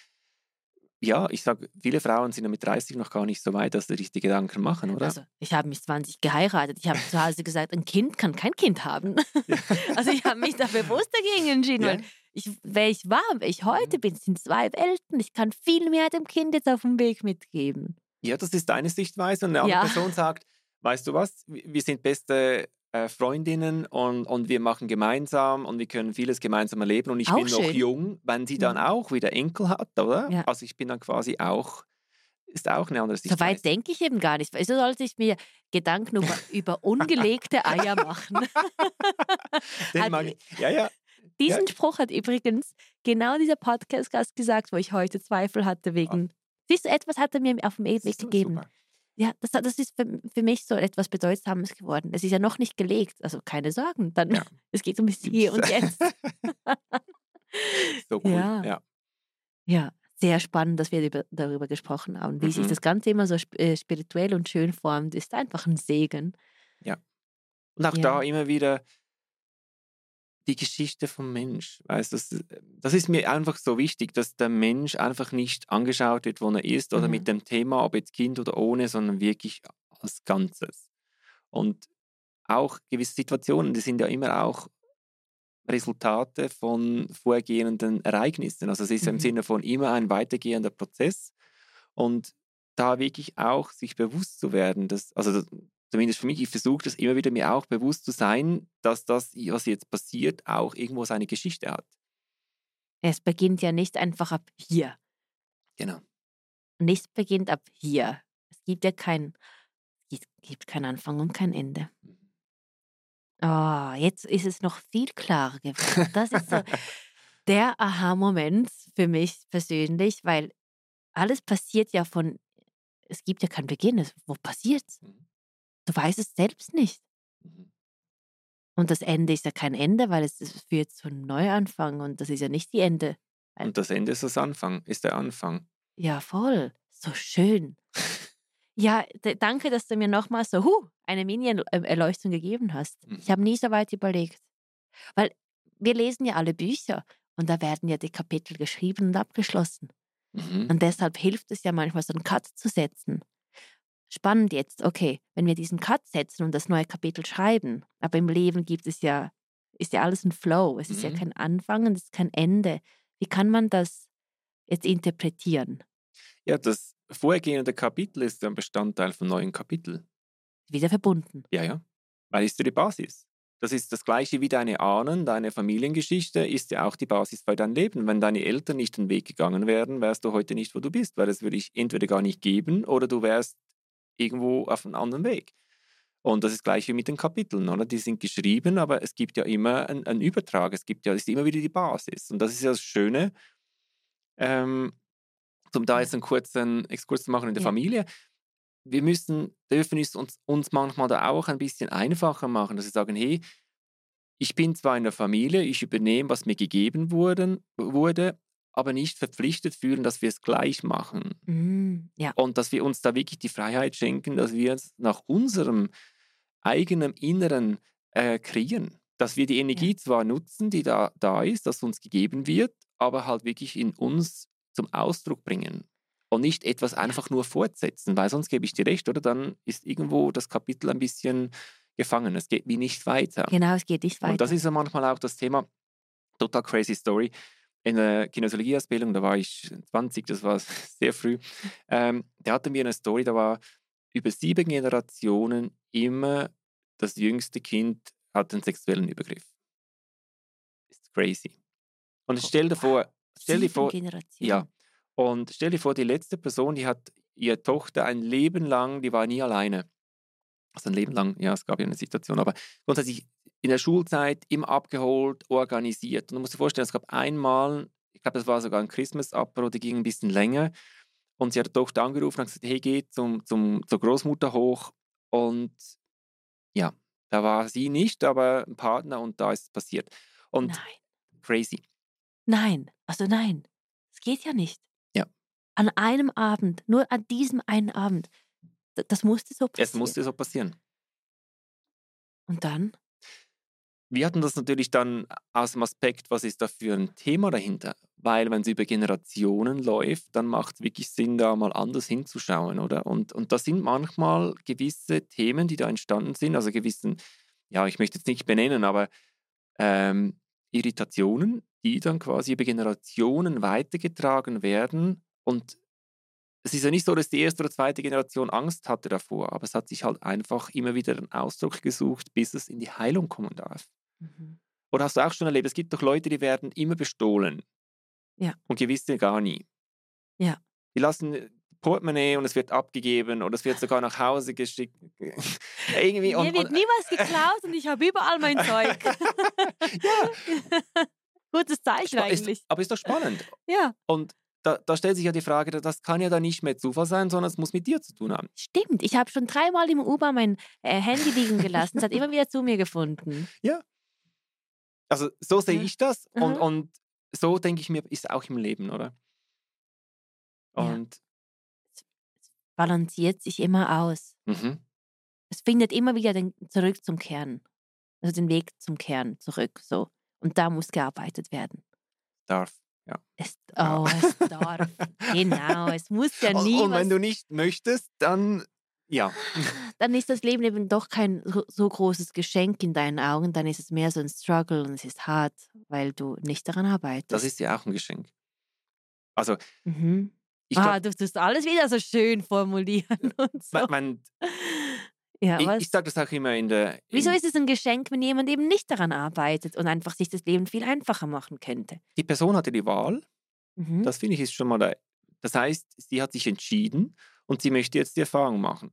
ja, ich sage, viele Frauen sind ja mit 30 noch gar nicht so weit, dass sie sich die Gedanken machen, oder? Also, ich habe mich 20 geheiratet. Ich habe zu Hause gesagt, ein Kind kann kein Kind haben. Ja. Also, ich habe mich da bewusst dagegen entschieden, ja. weil ich, wer ich war, wer ich heute mhm. bin, sind zwei Welten. Ich kann viel mehr dem Kind jetzt auf dem Weg mitgeben. Ja, das ist deine Sichtweise. Und eine andere ja. Person sagt, weißt du was, wir sind beste äh, Freundinnen und, und wir machen gemeinsam und wir können vieles gemeinsam erleben. Und ich auch bin schön. noch jung, wenn sie dann mhm. auch wieder Enkel hat, oder? Ja. Also ich bin dann quasi auch, ist auch eine andere Sichtweise. So weit denke ich eben gar nicht. Wieso sollte ich mir Gedanken über, über ungelegte Eier machen? Den mag ich. Ja, ja. Diesen ja. Spruch hat übrigens genau dieser Podcast-Gast gesagt, wo ich heute Zweifel hatte wegen. Ah. Siehst du, etwas hat er mir auf dem Ewig gegeben. Super. Ja, das, das ist für, für mich so etwas Bedeutsames geworden. Es ist ja noch nicht gelegt, also keine Sorgen. Dann, ja. Es geht um das Hier und Jetzt. so cool. Ja. ja. ja. sehr spannend, dass wir darüber gesprochen haben. Wie mhm. sich das Ganze immer so äh, spirituell und schön formt, ist einfach ein Segen. Ja. Und auch ja. da immer wieder die Geschichte vom Mensch. Weißt, das, das ist mir einfach so wichtig, dass der Mensch einfach nicht angeschaut wird, wo er ist oder mhm. mit dem Thema, ob jetzt Kind oder ohne, sondern wirklich als Ganzes. Und auch gewisse Situationen, die sind ja immer auch Resultate von vorgehenden Ereignissen. Also es ist mhm. im Sinne von immer ein weitergehender Prozess und da wirklich auch sich bewusst zu werden, dass, also zumindest für mich, ich versuche das immer wieder mir auch bewusst zu sein, dass das, was jetzt passiert, auch irgendwo seine Geschichte hat. Es beginnt ja nicht einfach ab hier. Genau. Nichts beginnt ab hier. Es gibt ja kein, es gibt keinen Anfang und kein Ende. Oh, jetzt ist es noch viel klarer geworden. Das ist so der Aha-Moment für mich persönlich, weil alles passiert ja von, es gibt ja keinen Beginn. Wo passiert es? Mhm. Du weißt es selbst nicht. Mhm. Und das Ende ist ja kein Ende, weil es, führt zu einem Neuanfang und das ist ja nicht die Ende. Und das Ende ist das Anfang, ist der Anfang. Ja, voll. So schön. ja, danke, dass du mir nochmal so huh, eine Mini-Erleuchtung gegeben hast. Mhm. Ich habe nie so weit überlegt. Weil wir lesen ja alle Bücher und da werden ja die Kapitel geschrieben und abgeschlossen. Mhm. Und deshalb hilft es ja manchmal, so einen Cut zu setzen spannend jetzt, okay, wenn wir diesen Cut setzen und das neue Kapitel schreiben, aber im Leben gibt es ja, ist ja alles ein Flow, es ist mhm. ja kein Anfang und es ist kein Ende. Wie kann man das jetzt interpretieren? Ja, das vorhergehende Kapitel ist ein Bestandteil vom neuen Kapitel. Wieder verbunden. Ja, ja. Weil ist ja die Basis. Das ist das gleiche wie deine Ahnen, deine Familiengeschichte ist ja auch die Basis für dein Leben. Wenn deine Eltern nicht den Weg gegangen wären, wärst du heute nicht, wo du bist, weil es würde ich entweder gar nicht geben oder du wärst irgendwo auf einem anderen Weg. Und das ist gleich wie mit den Kapiteln, oder? Die sind geschrieben, aber es gibt ja immer einen, einen Übertrag. Es gibt ja, es ist immer wieder die Basis. Und das ist ja das Schöne, ähm, um da jetzt einen kurzen Exkurs zu machen in der ja. Familie. Wir müssen, dürfen es uns, uns manchmal da auch ein bisschen einfacher machen, dass wir sagen, hey, ich bin zwar in der Familie, ich übernehme, was mir gegeben wurden, wurde, aber nicht verpflichtet fühlen, dass wir es gleich machen. Mm, ja. Und dass wir uns da wirklich die Freiheit schenken, dass wir es nach unserem eigenen Inneren äh, kreieren. Dass wir die Energie ja. zwar nutzen, die da, da ist, dass uns gegeben wird, aber halt wirklich in uns zum Ausdruck bringen. Und nicht etwas einfach nur fortsetzen, weil sonst gebe ich dir recht, oder? Dann ist irgendwo das Kapitel ein bisschen gefangen. Es geht wie nicht weiter. Genau, es geht nicht weiter. Und das ist ja manchmal auch das Thema, total crazy Story in der Kinesiologie-Ausbildung, da war ich 20, das war sehr früh, ähm, der hatte mir eine Story, da war über sieben Generationen immer das jüngste Kind hat einen sexuellen Übergriff. Ist crazy. Und stell dir vor, stell dir vor, ja, und stell dir vor, die letzte Person, die hat ihre Tochter ein Leben lang, die war nie alleine. Also ein Leben lang, ja, es gab ja eine Situation, aber grundsätzlich in der Schulzeit immer abgeholt, organisiert. Und du musst dir vorstellen, es gab einmal, ich glaube, das war sogar ein Christmas-Apero, die ging ein bisschen länger. Und sie hat die Tochter angerufen und gesagt, hey, geh zum, zum, zur Großmutter hoch. Und ja, da war sie nicht, aber ein Partner und da ist es passiert. Und nein. crazy. Nein, also nein, es geht ja nicht. Ja. An einem Abend, nur an diesem einen Abend. Das musste so passieren. Es musste so passieren. Und dann? Wir hatten das natürlich dann aus dem Aspekt, was ist da für ein Thema dahinter? Weil wenn es über Generationen läuft, dann macht es wirklich Sinn, da mal anders hinzuschauen, oder? Und, und das sind manchmal gewisse Themen, die da entstanden sind, also gewissen, ja, ich möchte jetzt nicht benennen, aber ähm, Irritationen, die dann quasi über Generationen weitergetragen werden. Und es ist ja nicht so, dass die erste oder zweite Generation Angst hatte davor, aber es hat sich halt einfach immer wieder einen Ausdruck gesucht, bis es in die Heilung kommen darf. Mhm. Oder hast du auch schon erlebt, es gibt doch Leute, die werden immer bestohlen. Ja. Und gewisse gar nie. Ja. Die lassen Portemonnaie und es wird abgegeben oder es wird sogar nach Hause geschickt. Irgendwie Mir und, wird nie was geklaut und ich habe überall mein Zeug. ja. Gutes Zeichen Sp eigentlich. Ist, aber ist doch spannend. ja. Und da, da, stellt sich ja die Frage, das kann ja dann nicht mehr Zufall sein, sondern es muss mit dir zu tun haben. Stimmt, ich habe schon dreimal im Uber mein äh, Handy liegen gelassen. es hat immer wieder zu mir gefunden. Ja, also so sehe ja. ich das. Und, mhm. und so denke ich mir, ist auch im Leben, oder? Und ja. es balanciert sich immer aus. Mhm. Es findet immer wieder den, zurück zum Kern. Also den Weg zum Kern zurück. So. Und da muss gearbeitet werden. Darf. Ja. Es, oh, es darf. genau, es muss ja nie. Und wenn du nicht möchtest, dann ja. Dann ist das Leben eben doch kein so, so, großes Geschenk in deinen Augen. Dann ist es mehr so ein Struggle und es ist hart, weil du nicht daran arbeitest. Das ist ja auch ein Geschenk. Also, mhm. ich ah, du tust alles wieder so schön formulieren und so. Man, man, ja, ich, ich sage das auch immer in der. In Wieso ist es ein Geschenk, wenn jemand eben nicht daran arbeitet und einfach sich das Leben viel einfacher machen könnte? Die Person hatte die Wahl. Mhm. Das finde ich ist schon mal. Der, das heißt, sie hat sich entschieden und sie möchte jetzt die Erfahrung machen.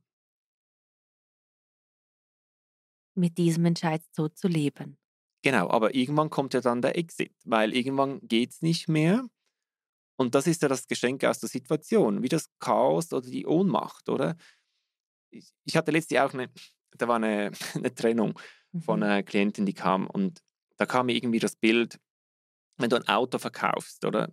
Mit diesem Entscheid so zu leben. Genau, aber irgendwann kommt ja dann der Exit, weil irgendwann geht es nicht mehr. Und das ist ja das Geschenk aus der Situation, wie das Chaos oder die Ohnmacht, oder? Ich, ich hatte letztlich auch eine, da war eine, eine Trennung von mhm. einer Klientin, die kam und da kam mir irgendwie das Bild, wenn du ein Auto verkaufst, oder?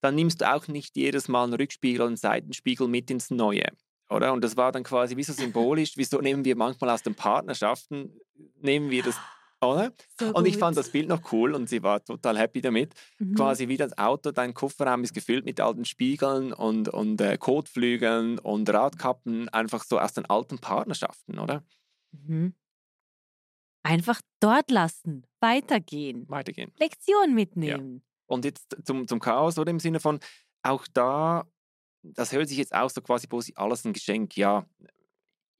Dann nimmst du auch nicht jedes Mal einen Rückspiegel und einen Seitenspiegel mit ins Neue oder? Und das war dann quasi wie so symbolisch, wieso nehmen wir manchmal aus den Partnerschaften, nehmen wir das, oder? So und ich fand das Bild noch cool und sie war total happy damit. Mhm. Quasi wie das Auto, dein Kofferraum ist gefüllt mit alten Spiegeln und, und äh, Kotflügeln und Radkappen, einfach so aus den alten Partnerschaften, oder? Mhm. Einfach dort lassen, weitergehen. Weitergehen. Lektion mitnehmen. Ja. Und jetzt zum, zum Chaos, oder im Sinne von, auch da das hört sich jetzt auch so quasi alles ein Geschenk. Ja,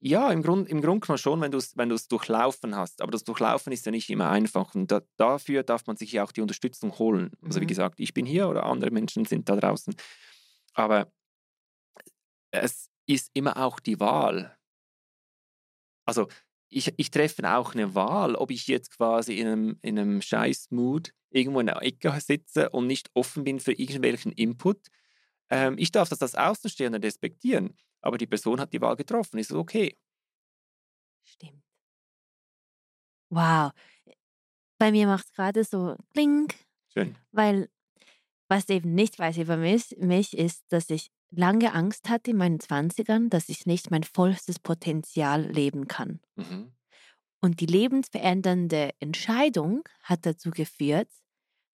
ja im Grunde im Grund genommen schon, wenn du es wenn durchlaufen hast. Aber das Durchlaufen ist ja nicht immer einfach. Und da, dafür darf man sich ja auch die Unterstützung holen. Also wie mhm. gesagt, ich bin hier oder andere Menschen sind da draußen. Aber es ist immer auch die Wahl. Also ich, ich treffe auch eine Wahl, ob ich jetzt quasi in einem, in einem Scheißmut irgendwo in der Ecke sitze und nicht offen bin für irgendwelchen Input ähm, ich darf das als Außenstehender respektieren, aber die Person hat die Wahl getroffen. Ist okay? Stimmt. Wow. Bei mir macht es gerade so kling. Schön. Weil was eben nicht weiß über mich, mich ist, dass ich lange Angst hatte in meinen 20ern, dass ich nicht mein vollstes Potenzial leben kann. Mhm. Und die lebensverändernde Entscheidung hat dazu geführt,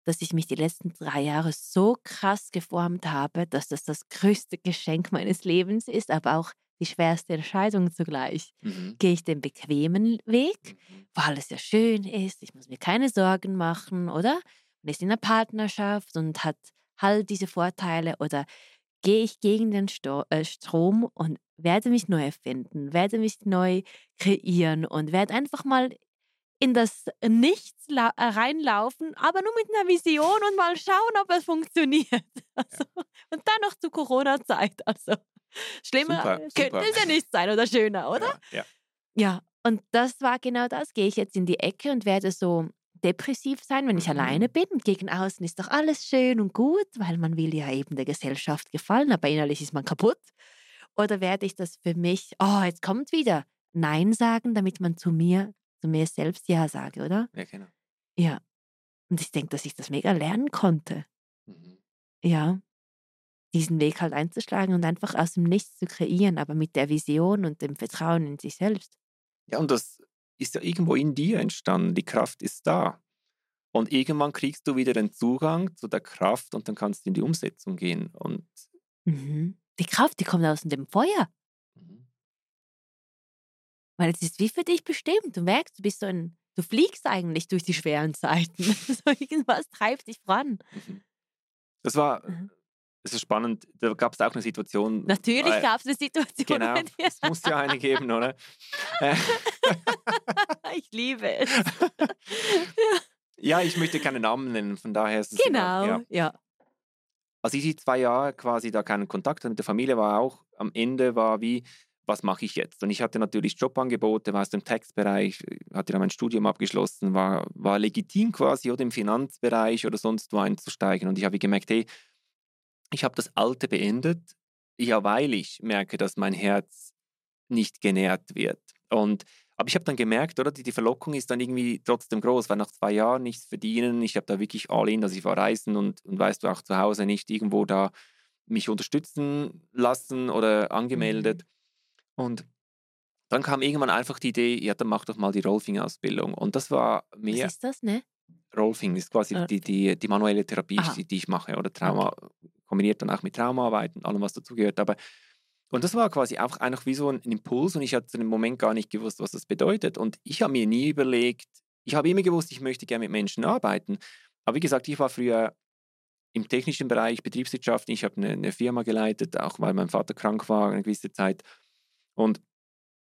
dass ich mich die letzten drei Jahre so krass geformt habe, dass das das größte Geschenk meines Lebens ist, aber auch die schwerste Entscheidung zugleich. Mhm. Gehe ich den bequemen Weg, mhm. wo alles ja schön ist, ich muss mir keine Sorgen machen, oder? Man ist in einer Partnerschaft und hat halt diese Vorteile, oder gehe ich gegen den Sto äh, Strom und werde mich neu erfinden, werde mich neu kreieren und werde einfach mal in das Nichts äh, reinlaufen, aber nur mit einer Vision und mal schauen, ob es funktioniert. Also, ja. Und dann noch zu Corona-Zeit. Also schlimmer super, könnte super. es ja nicht sein oder schöner, oder? Ja, ja. ja, und das war genau das. Gehe ich jetzt in die Ecke und werde so depressiv sein, wenn ich mhm. alleine bin. Gegen außen ist doch alles schön und gut, weil man will ja eben der Gesellschaft gefallen, aber innerlich ist man kaputt. Oder werde ich das für mich, oh, jetzt kommt wieder Nein sagen, damit man zu mir zu mir selbst Ja sage, oder? Ja, genau. Ja. Und ich denke, dass ich das mega lernen konnte. Mhm. Ja. Diesen Weg halt einzuschlagen und einfach aus dem Nichts zu kreieren, aber mit der Vision und dem Vertrauen in sich selbst. Ja, und das ist ja irgendwo in dir entstanden. Die Kraft ist da. Und irgendwann kriegst du wieder den Zugang zu der Kraft und dann kannst du in die Umsetzung gehen. Und mhm. Die Kraft, die kommt aus dem Feuer. Weil es ist wie für dich bestimmt. Du merkst, du bist so ein, du fliegst eigentlich durch die schweren Zeiten. so irgendwas treibt dich voran. Mhm. Das war, mhm. das ist spannend. Da gab es auch eine Situation. Natürlich äh, gab es eine Situation. Genau, es muss ja eine geben, oder? ich liebe es. ja, ich möchte keine Namen nennen, von daher ist es. Genau, immer, ja. ja. Als ich die zwei Jahre quasi da keinen Kontakt hatte mit der Familie, war auch am Ende war wie, was mache ich jetzt? Und ich hatte natürlich Jobangebote, war aus dem Textbereich, hatte dann mein Studium abgeschlossen, war, war legitim quasi oder im Finanzbereich oder sonst wo einzusteigen. Und ich habe gemerkt, hey, ich habe das Alte beendet, ja, weil ich merke, dass mein Herz nicht genährt wird. Und aber ich habe dann gemerkt, oder, die, Verlockung ist dann irgendwie trotzdem groß, weil nach zwei Jahren nichts verdienen, ich habe da wirklich all in, dass ich war reisen und, und weißt du auch zu Hause nicht irgendwo da mich unterstützen lassen oder angemeldet. Mhm. Und dann kam irgendwann einfach die Idee, ja, dann mach doch mal die Rolfing-Ausbildung. Und das war mehr. Was ist das, ne? Rolfing ist quasi äh. die, die, die manuelle Therapie, die, die, ich mache, oder Trauma, kombiniert dann auch mit Traumaarbeit und allem, was dazugehört. Aber und das war quasi auch einfach wie so ein Impuls und ich hatte zu dem Moment gar nicht gewusst, was das bedeutet. Und ich habe mir nie überlegt, ich habe immer gewusst, ich möchte gerne mit Menschen arbeiten. Aber wie gesagt, ich war früher im technischen Bereich, Betriebswirtschaft, ich habe eine, eine Firma geleitet, auch weil mein Vater krank war eine gewisse Zeit. Und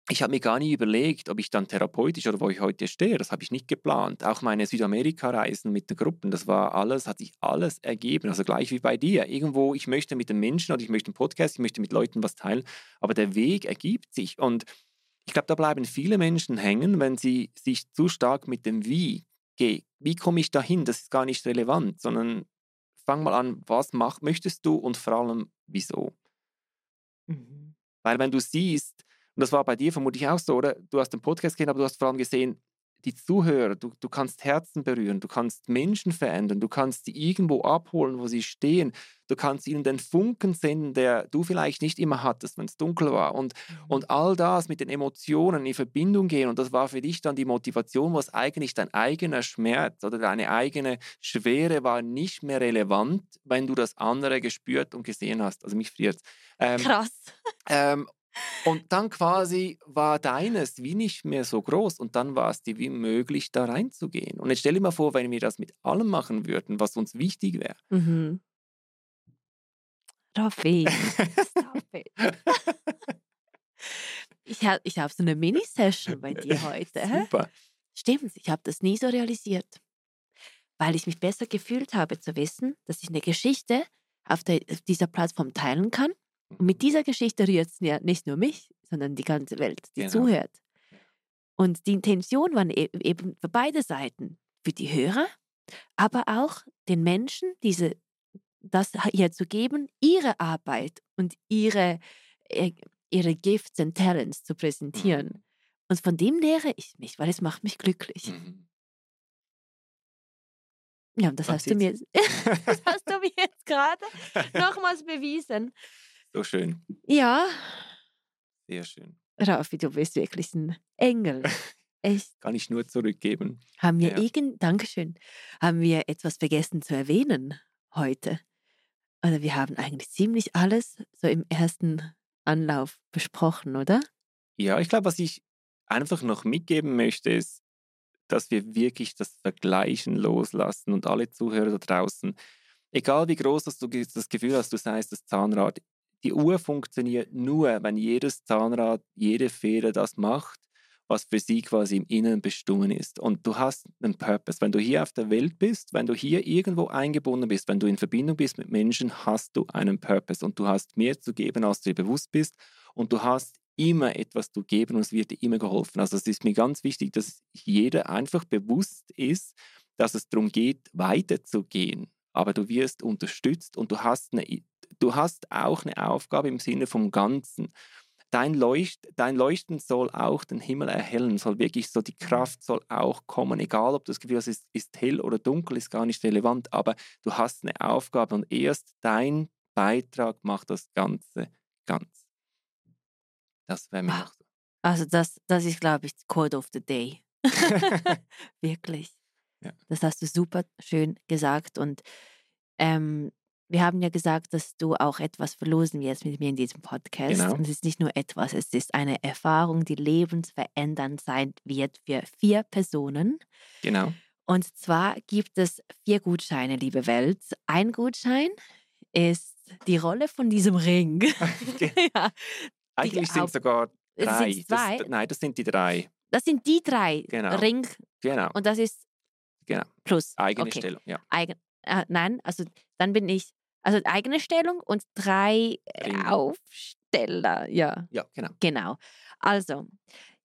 ich habe mir gar nie überlegt, ob ich dann therapeutisch oder wo ich heute stehe. Das habe ich nicht geplant. Auch meine Südamerika-Reisen mit den Gruppen, das war alles, hat sich alles ergeben. Also gleich wie bei dir. Irgendwo, ich möchte mit den Menschen oder ich möchte einen Podcast, ich möchte mit Leuten was teilen, aber der Weg ergibt sich. Und ich glaube, da bleiben viele Menschen hängen, wenn sie sich zu stark mit dem Wie gehen. Wie komme ich dahin? Das ist gar nicht relevant, sondern fang mal an, was mach, möchtest du und vor allem wieso. Mhm. Weil wenn du siehst, und das war bei dir vermutlich auch so, oder? Du hast den Podcast gesehen, aber du hast vor allem gesehen, die Zuhörer, du, du kannst Herzen berühren, du kannst Menschen verändern, du kannst sie irgendwo abholen, wo sie stehen, du kannst ihnen den Funken senden, der du vielleicht nicht immer hattest, wenn es dunkel war. Und, mhm. und all das mit den Emotionen in Verbindung gehen. Und das war für dich dann die Motivation, was eigentlich dein eigener Schmerz oder deine eigene Schwere war nicht mehr relevant, wenn du das andere gespürt und gesehen hast. Also mich friert. Ähm, Krass. Ähm, und dann quasi war deines wie nicht mehr so groß und dann war es dir wie möglich, da reinzugehen. Und jetzt stell dir mal vor, wenn wir das mit allem machen würden, was uns wichtig wäre. Mhm. Raffi, stop it. ich habe ich hab so eine Mini-Session bei dir heute. Super. Stimmt, ich habe das nie so realisiert. Weil ich mich besser gefühlt habe zu wissen, dass ich eine Geschichte auf, der, auf dieser Plattform teilen kann mit dieser Geschichte rührt es ja nicht nur mich, sondern die ganze Welt, die genau. zuhört. Und die Intention war e-, eben für beide Seiten, für die Hörer, aber auch den Menschen, diese, das hier zu geben, ihre Arbeit und ihre, äh, ihre Gifts und Talents zu präsentieren. Mhm. Und von dem nähere ich mich, weil es macht mich glücklich. Mhm. Ja, das hast, du mir, das hast du mir jetzt gerade nochmals bewiesen. So schön. Ja. Sehr schön. Rafi, du bist wirklich ein Engel. Echt. Kann ich nur zurückgeben. Haben wir ja. irgend, Dankeschön, haben wir etwas vergessen zu erwähnen heute? Also wir haben eigentlich ziemlich alles so im ersten Anlauf besprochen, oder? Ja, ich glaube, was ich einfach noch mitgeben möchte, ist, dass wir wirklich das Vergleichen loslassen und alle Zuhörer da draußen, egal wie groß dass du das Gefühl hast, du seist das Zahnrad, die Uhr funktioniert nur, wenn jedes Zahnrad, jede Feder das macht, was für sie quasi im Inneren bestimmt ist. Und du hast einen Purpose. Wenn du hier auf der Welt bist, wenn du hier irgendwo eingebunden bist, wenn du in Verbindung bist mit Menschen, hast du einen Purpose und du hast mehr zu geben, als du dir bewusst bist. Und du hast immer etwas zu geben und es wird dir immer geholfen. Also es ist mir ganz wichtig, dass jeder einfach bewusst ist, dass es darum geht, weiterzugehen. Aber du wirst unterstützt und du hast eine du hast auch eine Aufgabe im Sinne vom Ganzen. Dein, Leucht, dein Leuchten soll auch den Himmel erhellen, soll wirklich so, die. Kraft soll auch kommen, egal ob das Gefühl ist, ist hell oder dunkel, ist gar nicht relevant, aber du hast eine Aufgabe und erst dein Beitrag macht das Ganze ganz. Das wäre mir ah, noch so. Also das, das ist, glaube ich, Code of the Day. Wirklich. Ja. Das hast du super schön gesagt und ähm, wir haben ja gesagt, dass du auch etwas verlosen wirst mit mir in diesem Podcast. Genau. Und es ist nicht nur etwas, es ist eine Erfahrung, die lebensverändernd sein wird für vier Personen. Genau. Und zwar gibt es vier Gutscheine, liebe Welt. Ein Gutschein ist die Rolle von diesem Ring. ja, Eigentlich sind es sogar drei. Das, nein, das sind die drei. Das sind die drei. Genau. Ring. Genau. Und das ist genau. plus. Eigene okay. Stellung, ja. Eigen, äh, nein, also dann bin ich also eigene Stellung und drei Ring. Aufsteller. Ja. Ja, genau. Genau. Also,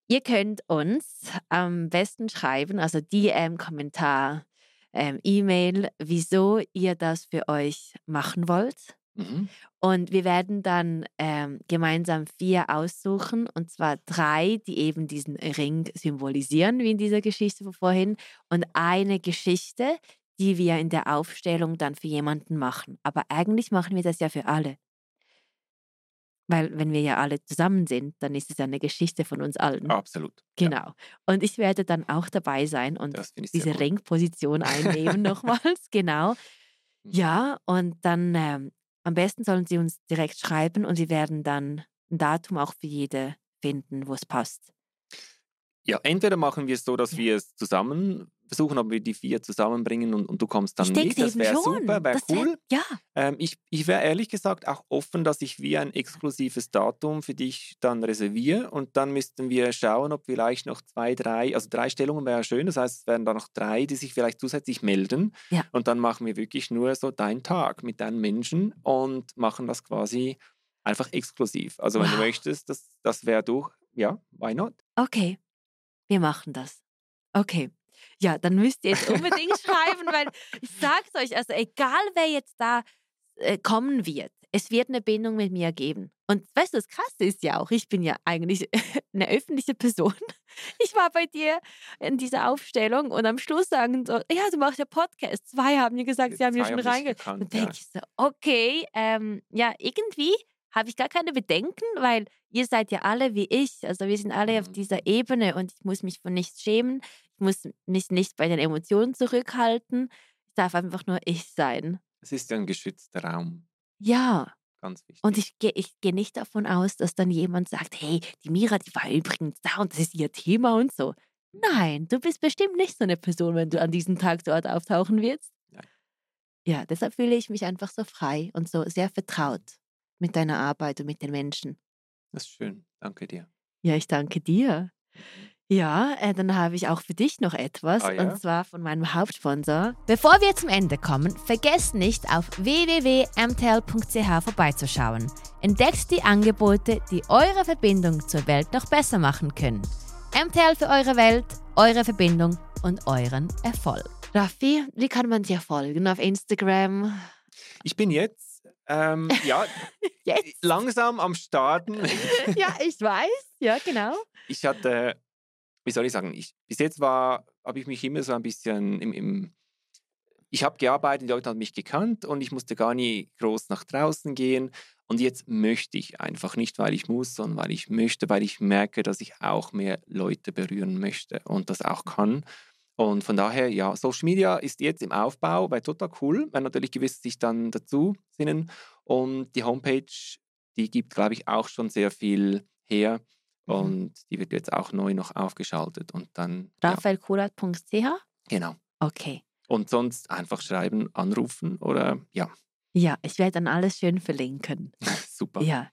ihr könnt uns am besten schreiben, also DM, Kommentar, ähm, E-Mail, wieso ihr das für euch machen wollt. Mhm. Und wir werden dann ähm, gemeinsam vier aussuchen, und zwar drei, die eben diesen Ring symbolisieren, wie in dieser Geschichte von vorhin, und eine Geschichte, die wir in der Aufstellung dann für jemanden machen. Aber eigentlich machen wir das ja für alle. Weil wenn wir ja alle zusammen sind, dann ist es ja eine Geschichte von uns allen. Absolut. Genau. Ja. Und ich werde dann auch dabei sein und diese Ringposition einnehmen nochmals. Genau. Mhm. Ja, und dann ähm, am besten sollen Sie uns direkt schreiben und Sie werden dann ein Datum auch für jede finden, wo es passt. Ja, entweder machen wir es so, dass ja. wir es zusammen versuchen, ob wir die vier zusammenbringen und, und du kommst dann ich mit. Das wäre super, wäre cool. Wär, ja. Ähm, ich ich wäre ehrlich gesagt auch offen, dass ich wie ein exklusives Datum für dich dann reserviere und dann müssten wir schauen, ob vielleicht noch zwei, drei, also drei Stellungen wäre schön, das heißt, es wären dann noch drei, die sich vielleicht zusätzlich melden ja. und dann machen wir wirklich nur so deinen Tag mit deinen Menschen und machen das quasi einfach exklusiv. Also wenn wow. du möchtest, das, das wäre durch, ja, why not? Okay, wir machen das. Okay. Ja, dann müsst ihr jetzt unbedingt schreiben, weil ich sag's euch, also egal wer jetzt da äh, kommen wird, es wird eine Bindung mit mir geben. Und weißt du, das Krasse ist ja auch, ich bin ja eigentlich eine öffentliche Person. Ich war bei dir in dieser Aufstellung und am Schluss sagen so, ja, du machst ja Podcast. Zwei haben mir gesagt, sie haben mir schon reingehört. Und denke ja. ich so, okay, ähm, ja, irgendwie habe ich gar keine Bedenken, weil ihr seid ja alle wie ich. Also wir sind alle mhm. auf dieser Ebene und ich muss mich von nichts schämen. Ich muss mich nicht bei den Emotionen zurückhalten. Ich darf einfach nur ich sein. Es ist ja ein geschützter Raum. Ja. Ganz wichtig. Und ich gehe ich geh nicht davon aus, dass dann jemand sagt, hey, die Mira, die war übrigens da und das ist ihr Thema und so. Nein, du bist bestimmt nicht so eine Person, wenn du an diesem Tag dort auftauchen wirst. Nein. Ja, deshalb fühle ich mich einfach so frei und so sehr vertraut mit deiner Arbeit und mit den Menschen. Das ist schön. Danke dir. Ja, ich danke dir. Ja, äh, dann habe ich auch für dich noch etwas ah, ja? und zwar von meinem Hauptsponsor. Bevor wir zum Ende kommen, vergesst nicht auf www.mtl.ch vorbeizuschauen. Entdeckt die Angebote, die eure Verbindung zur Welt noch besser machen können. MTL für eure Welt, eure Verbindung und euren Erfolg. Raffi, wie kann man dir folgen auf Instagram? Ich bin jetzt ähm, ja, Jetzt? langsam am Starten. ja, ich weiß. Ja, genau. Ich hatte, wie soll ich sagen, ich, bis jetzt war, habe ich mich immer so ein bisschen im, im ich habe gearbeitet, die Leute haben mich gekannt und ich musste gar nie groß nach draußen gehen. Und jetzt möchte ich einfach nicht, weil ich muss, sondern weil ich möchte, weil ich merke, dass ich auch mehr Leute berühren möchte und das auch kann. Und von daher, ja, Social Media ist jetzt im Aufbau, wäre total cool, wenn natürlich gewisse sich dann dazu sinnen. Und die Homepage, die gibt, glaube ich, auch schon sehr viel her. Mhm. Und die wird jetzt auch neu noch aufgeschaltet. Und dann. raphaelkurat.ch? Ja. Genau. Okay. Und sonst einfach schreiben, anrufen oder ja. Ja, ich werde dann alles schön verlinken. Super. Ja.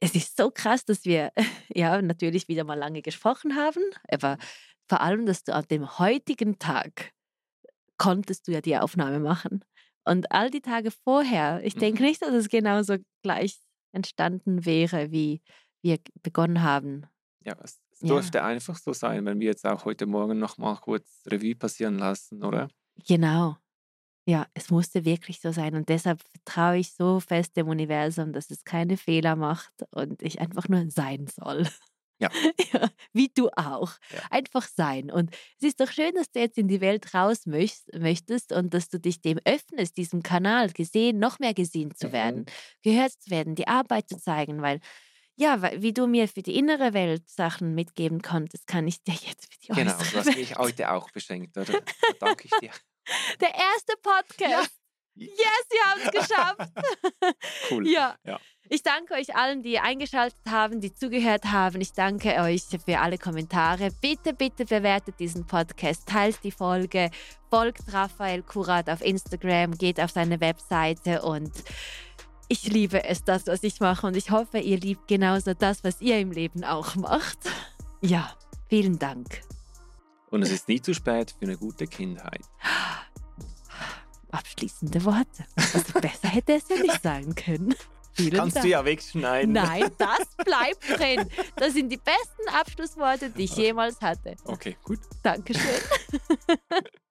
Es ist so krass, dass wir ja natürlich wieder mal lange gesprochen haben, aber vor allem, dass du an dem heutigen Tag konntest du ja die Aufnahme machen. Und all die Tage vorher, ich denke mhm. nicht, dass es genauso gleich entstanden wäre, wie wir begonnen haben. Ja, es, es ja. durfte einfach so sein, wenn wir jetzt auch heute Morgen noch mal kurz Revue passieren lassen, oder? Genau. Ja, es musste wirklich so sein. Und deshalb vertraue ich so fest dem Universum, dass es keine Fehler macht und ich einfach nur sein soll. Ja. ja. Wie du auch. Ja. Einfach sein. Und es ist doch schön, dass du jetzt in die Welt raus möchtest und dass du dich dem öffnest, diesem Kanal gesehen, noch mehr gesehen zu werden, mhm. gehört zu werden, die Arbeit zu zeigen, weil ja, wie du mir für die innere Welt Sachen mitgeben konntest, kann ich dir jetzt für die Genau, du hast mich heute auch beschenkt, oder? Da danke ich dir. Der erste Podcast. Ja. Yes, wir haben es geschafft. cool. Ja. ja. Ich danke euch allen, die eingeschaltet haben, die zugehört haben. Ich danke euch für alle Kommentare. Bitte, bitte bewertet diesen Podcast, teilt die Folge, folgt Raphael Kurat auf Instagram, geht auf seine Webseite und ich liebe es, das, was ich mache und ich hoffe, ihr liebt genauso das, was ihr im Leben auch macht. Ja, vielen Dank. Und es ist nie zu spät für eine gute Kindheit. Abschließende Worte. Also besser hätte es ja nicht sein können. Vielen Kannst Dank. du ja wegschneiden. Nein, das bleibt drin. Das sind die besten Abschlussworte, die ich jemals hatte. Okay, gut. Dankeschön.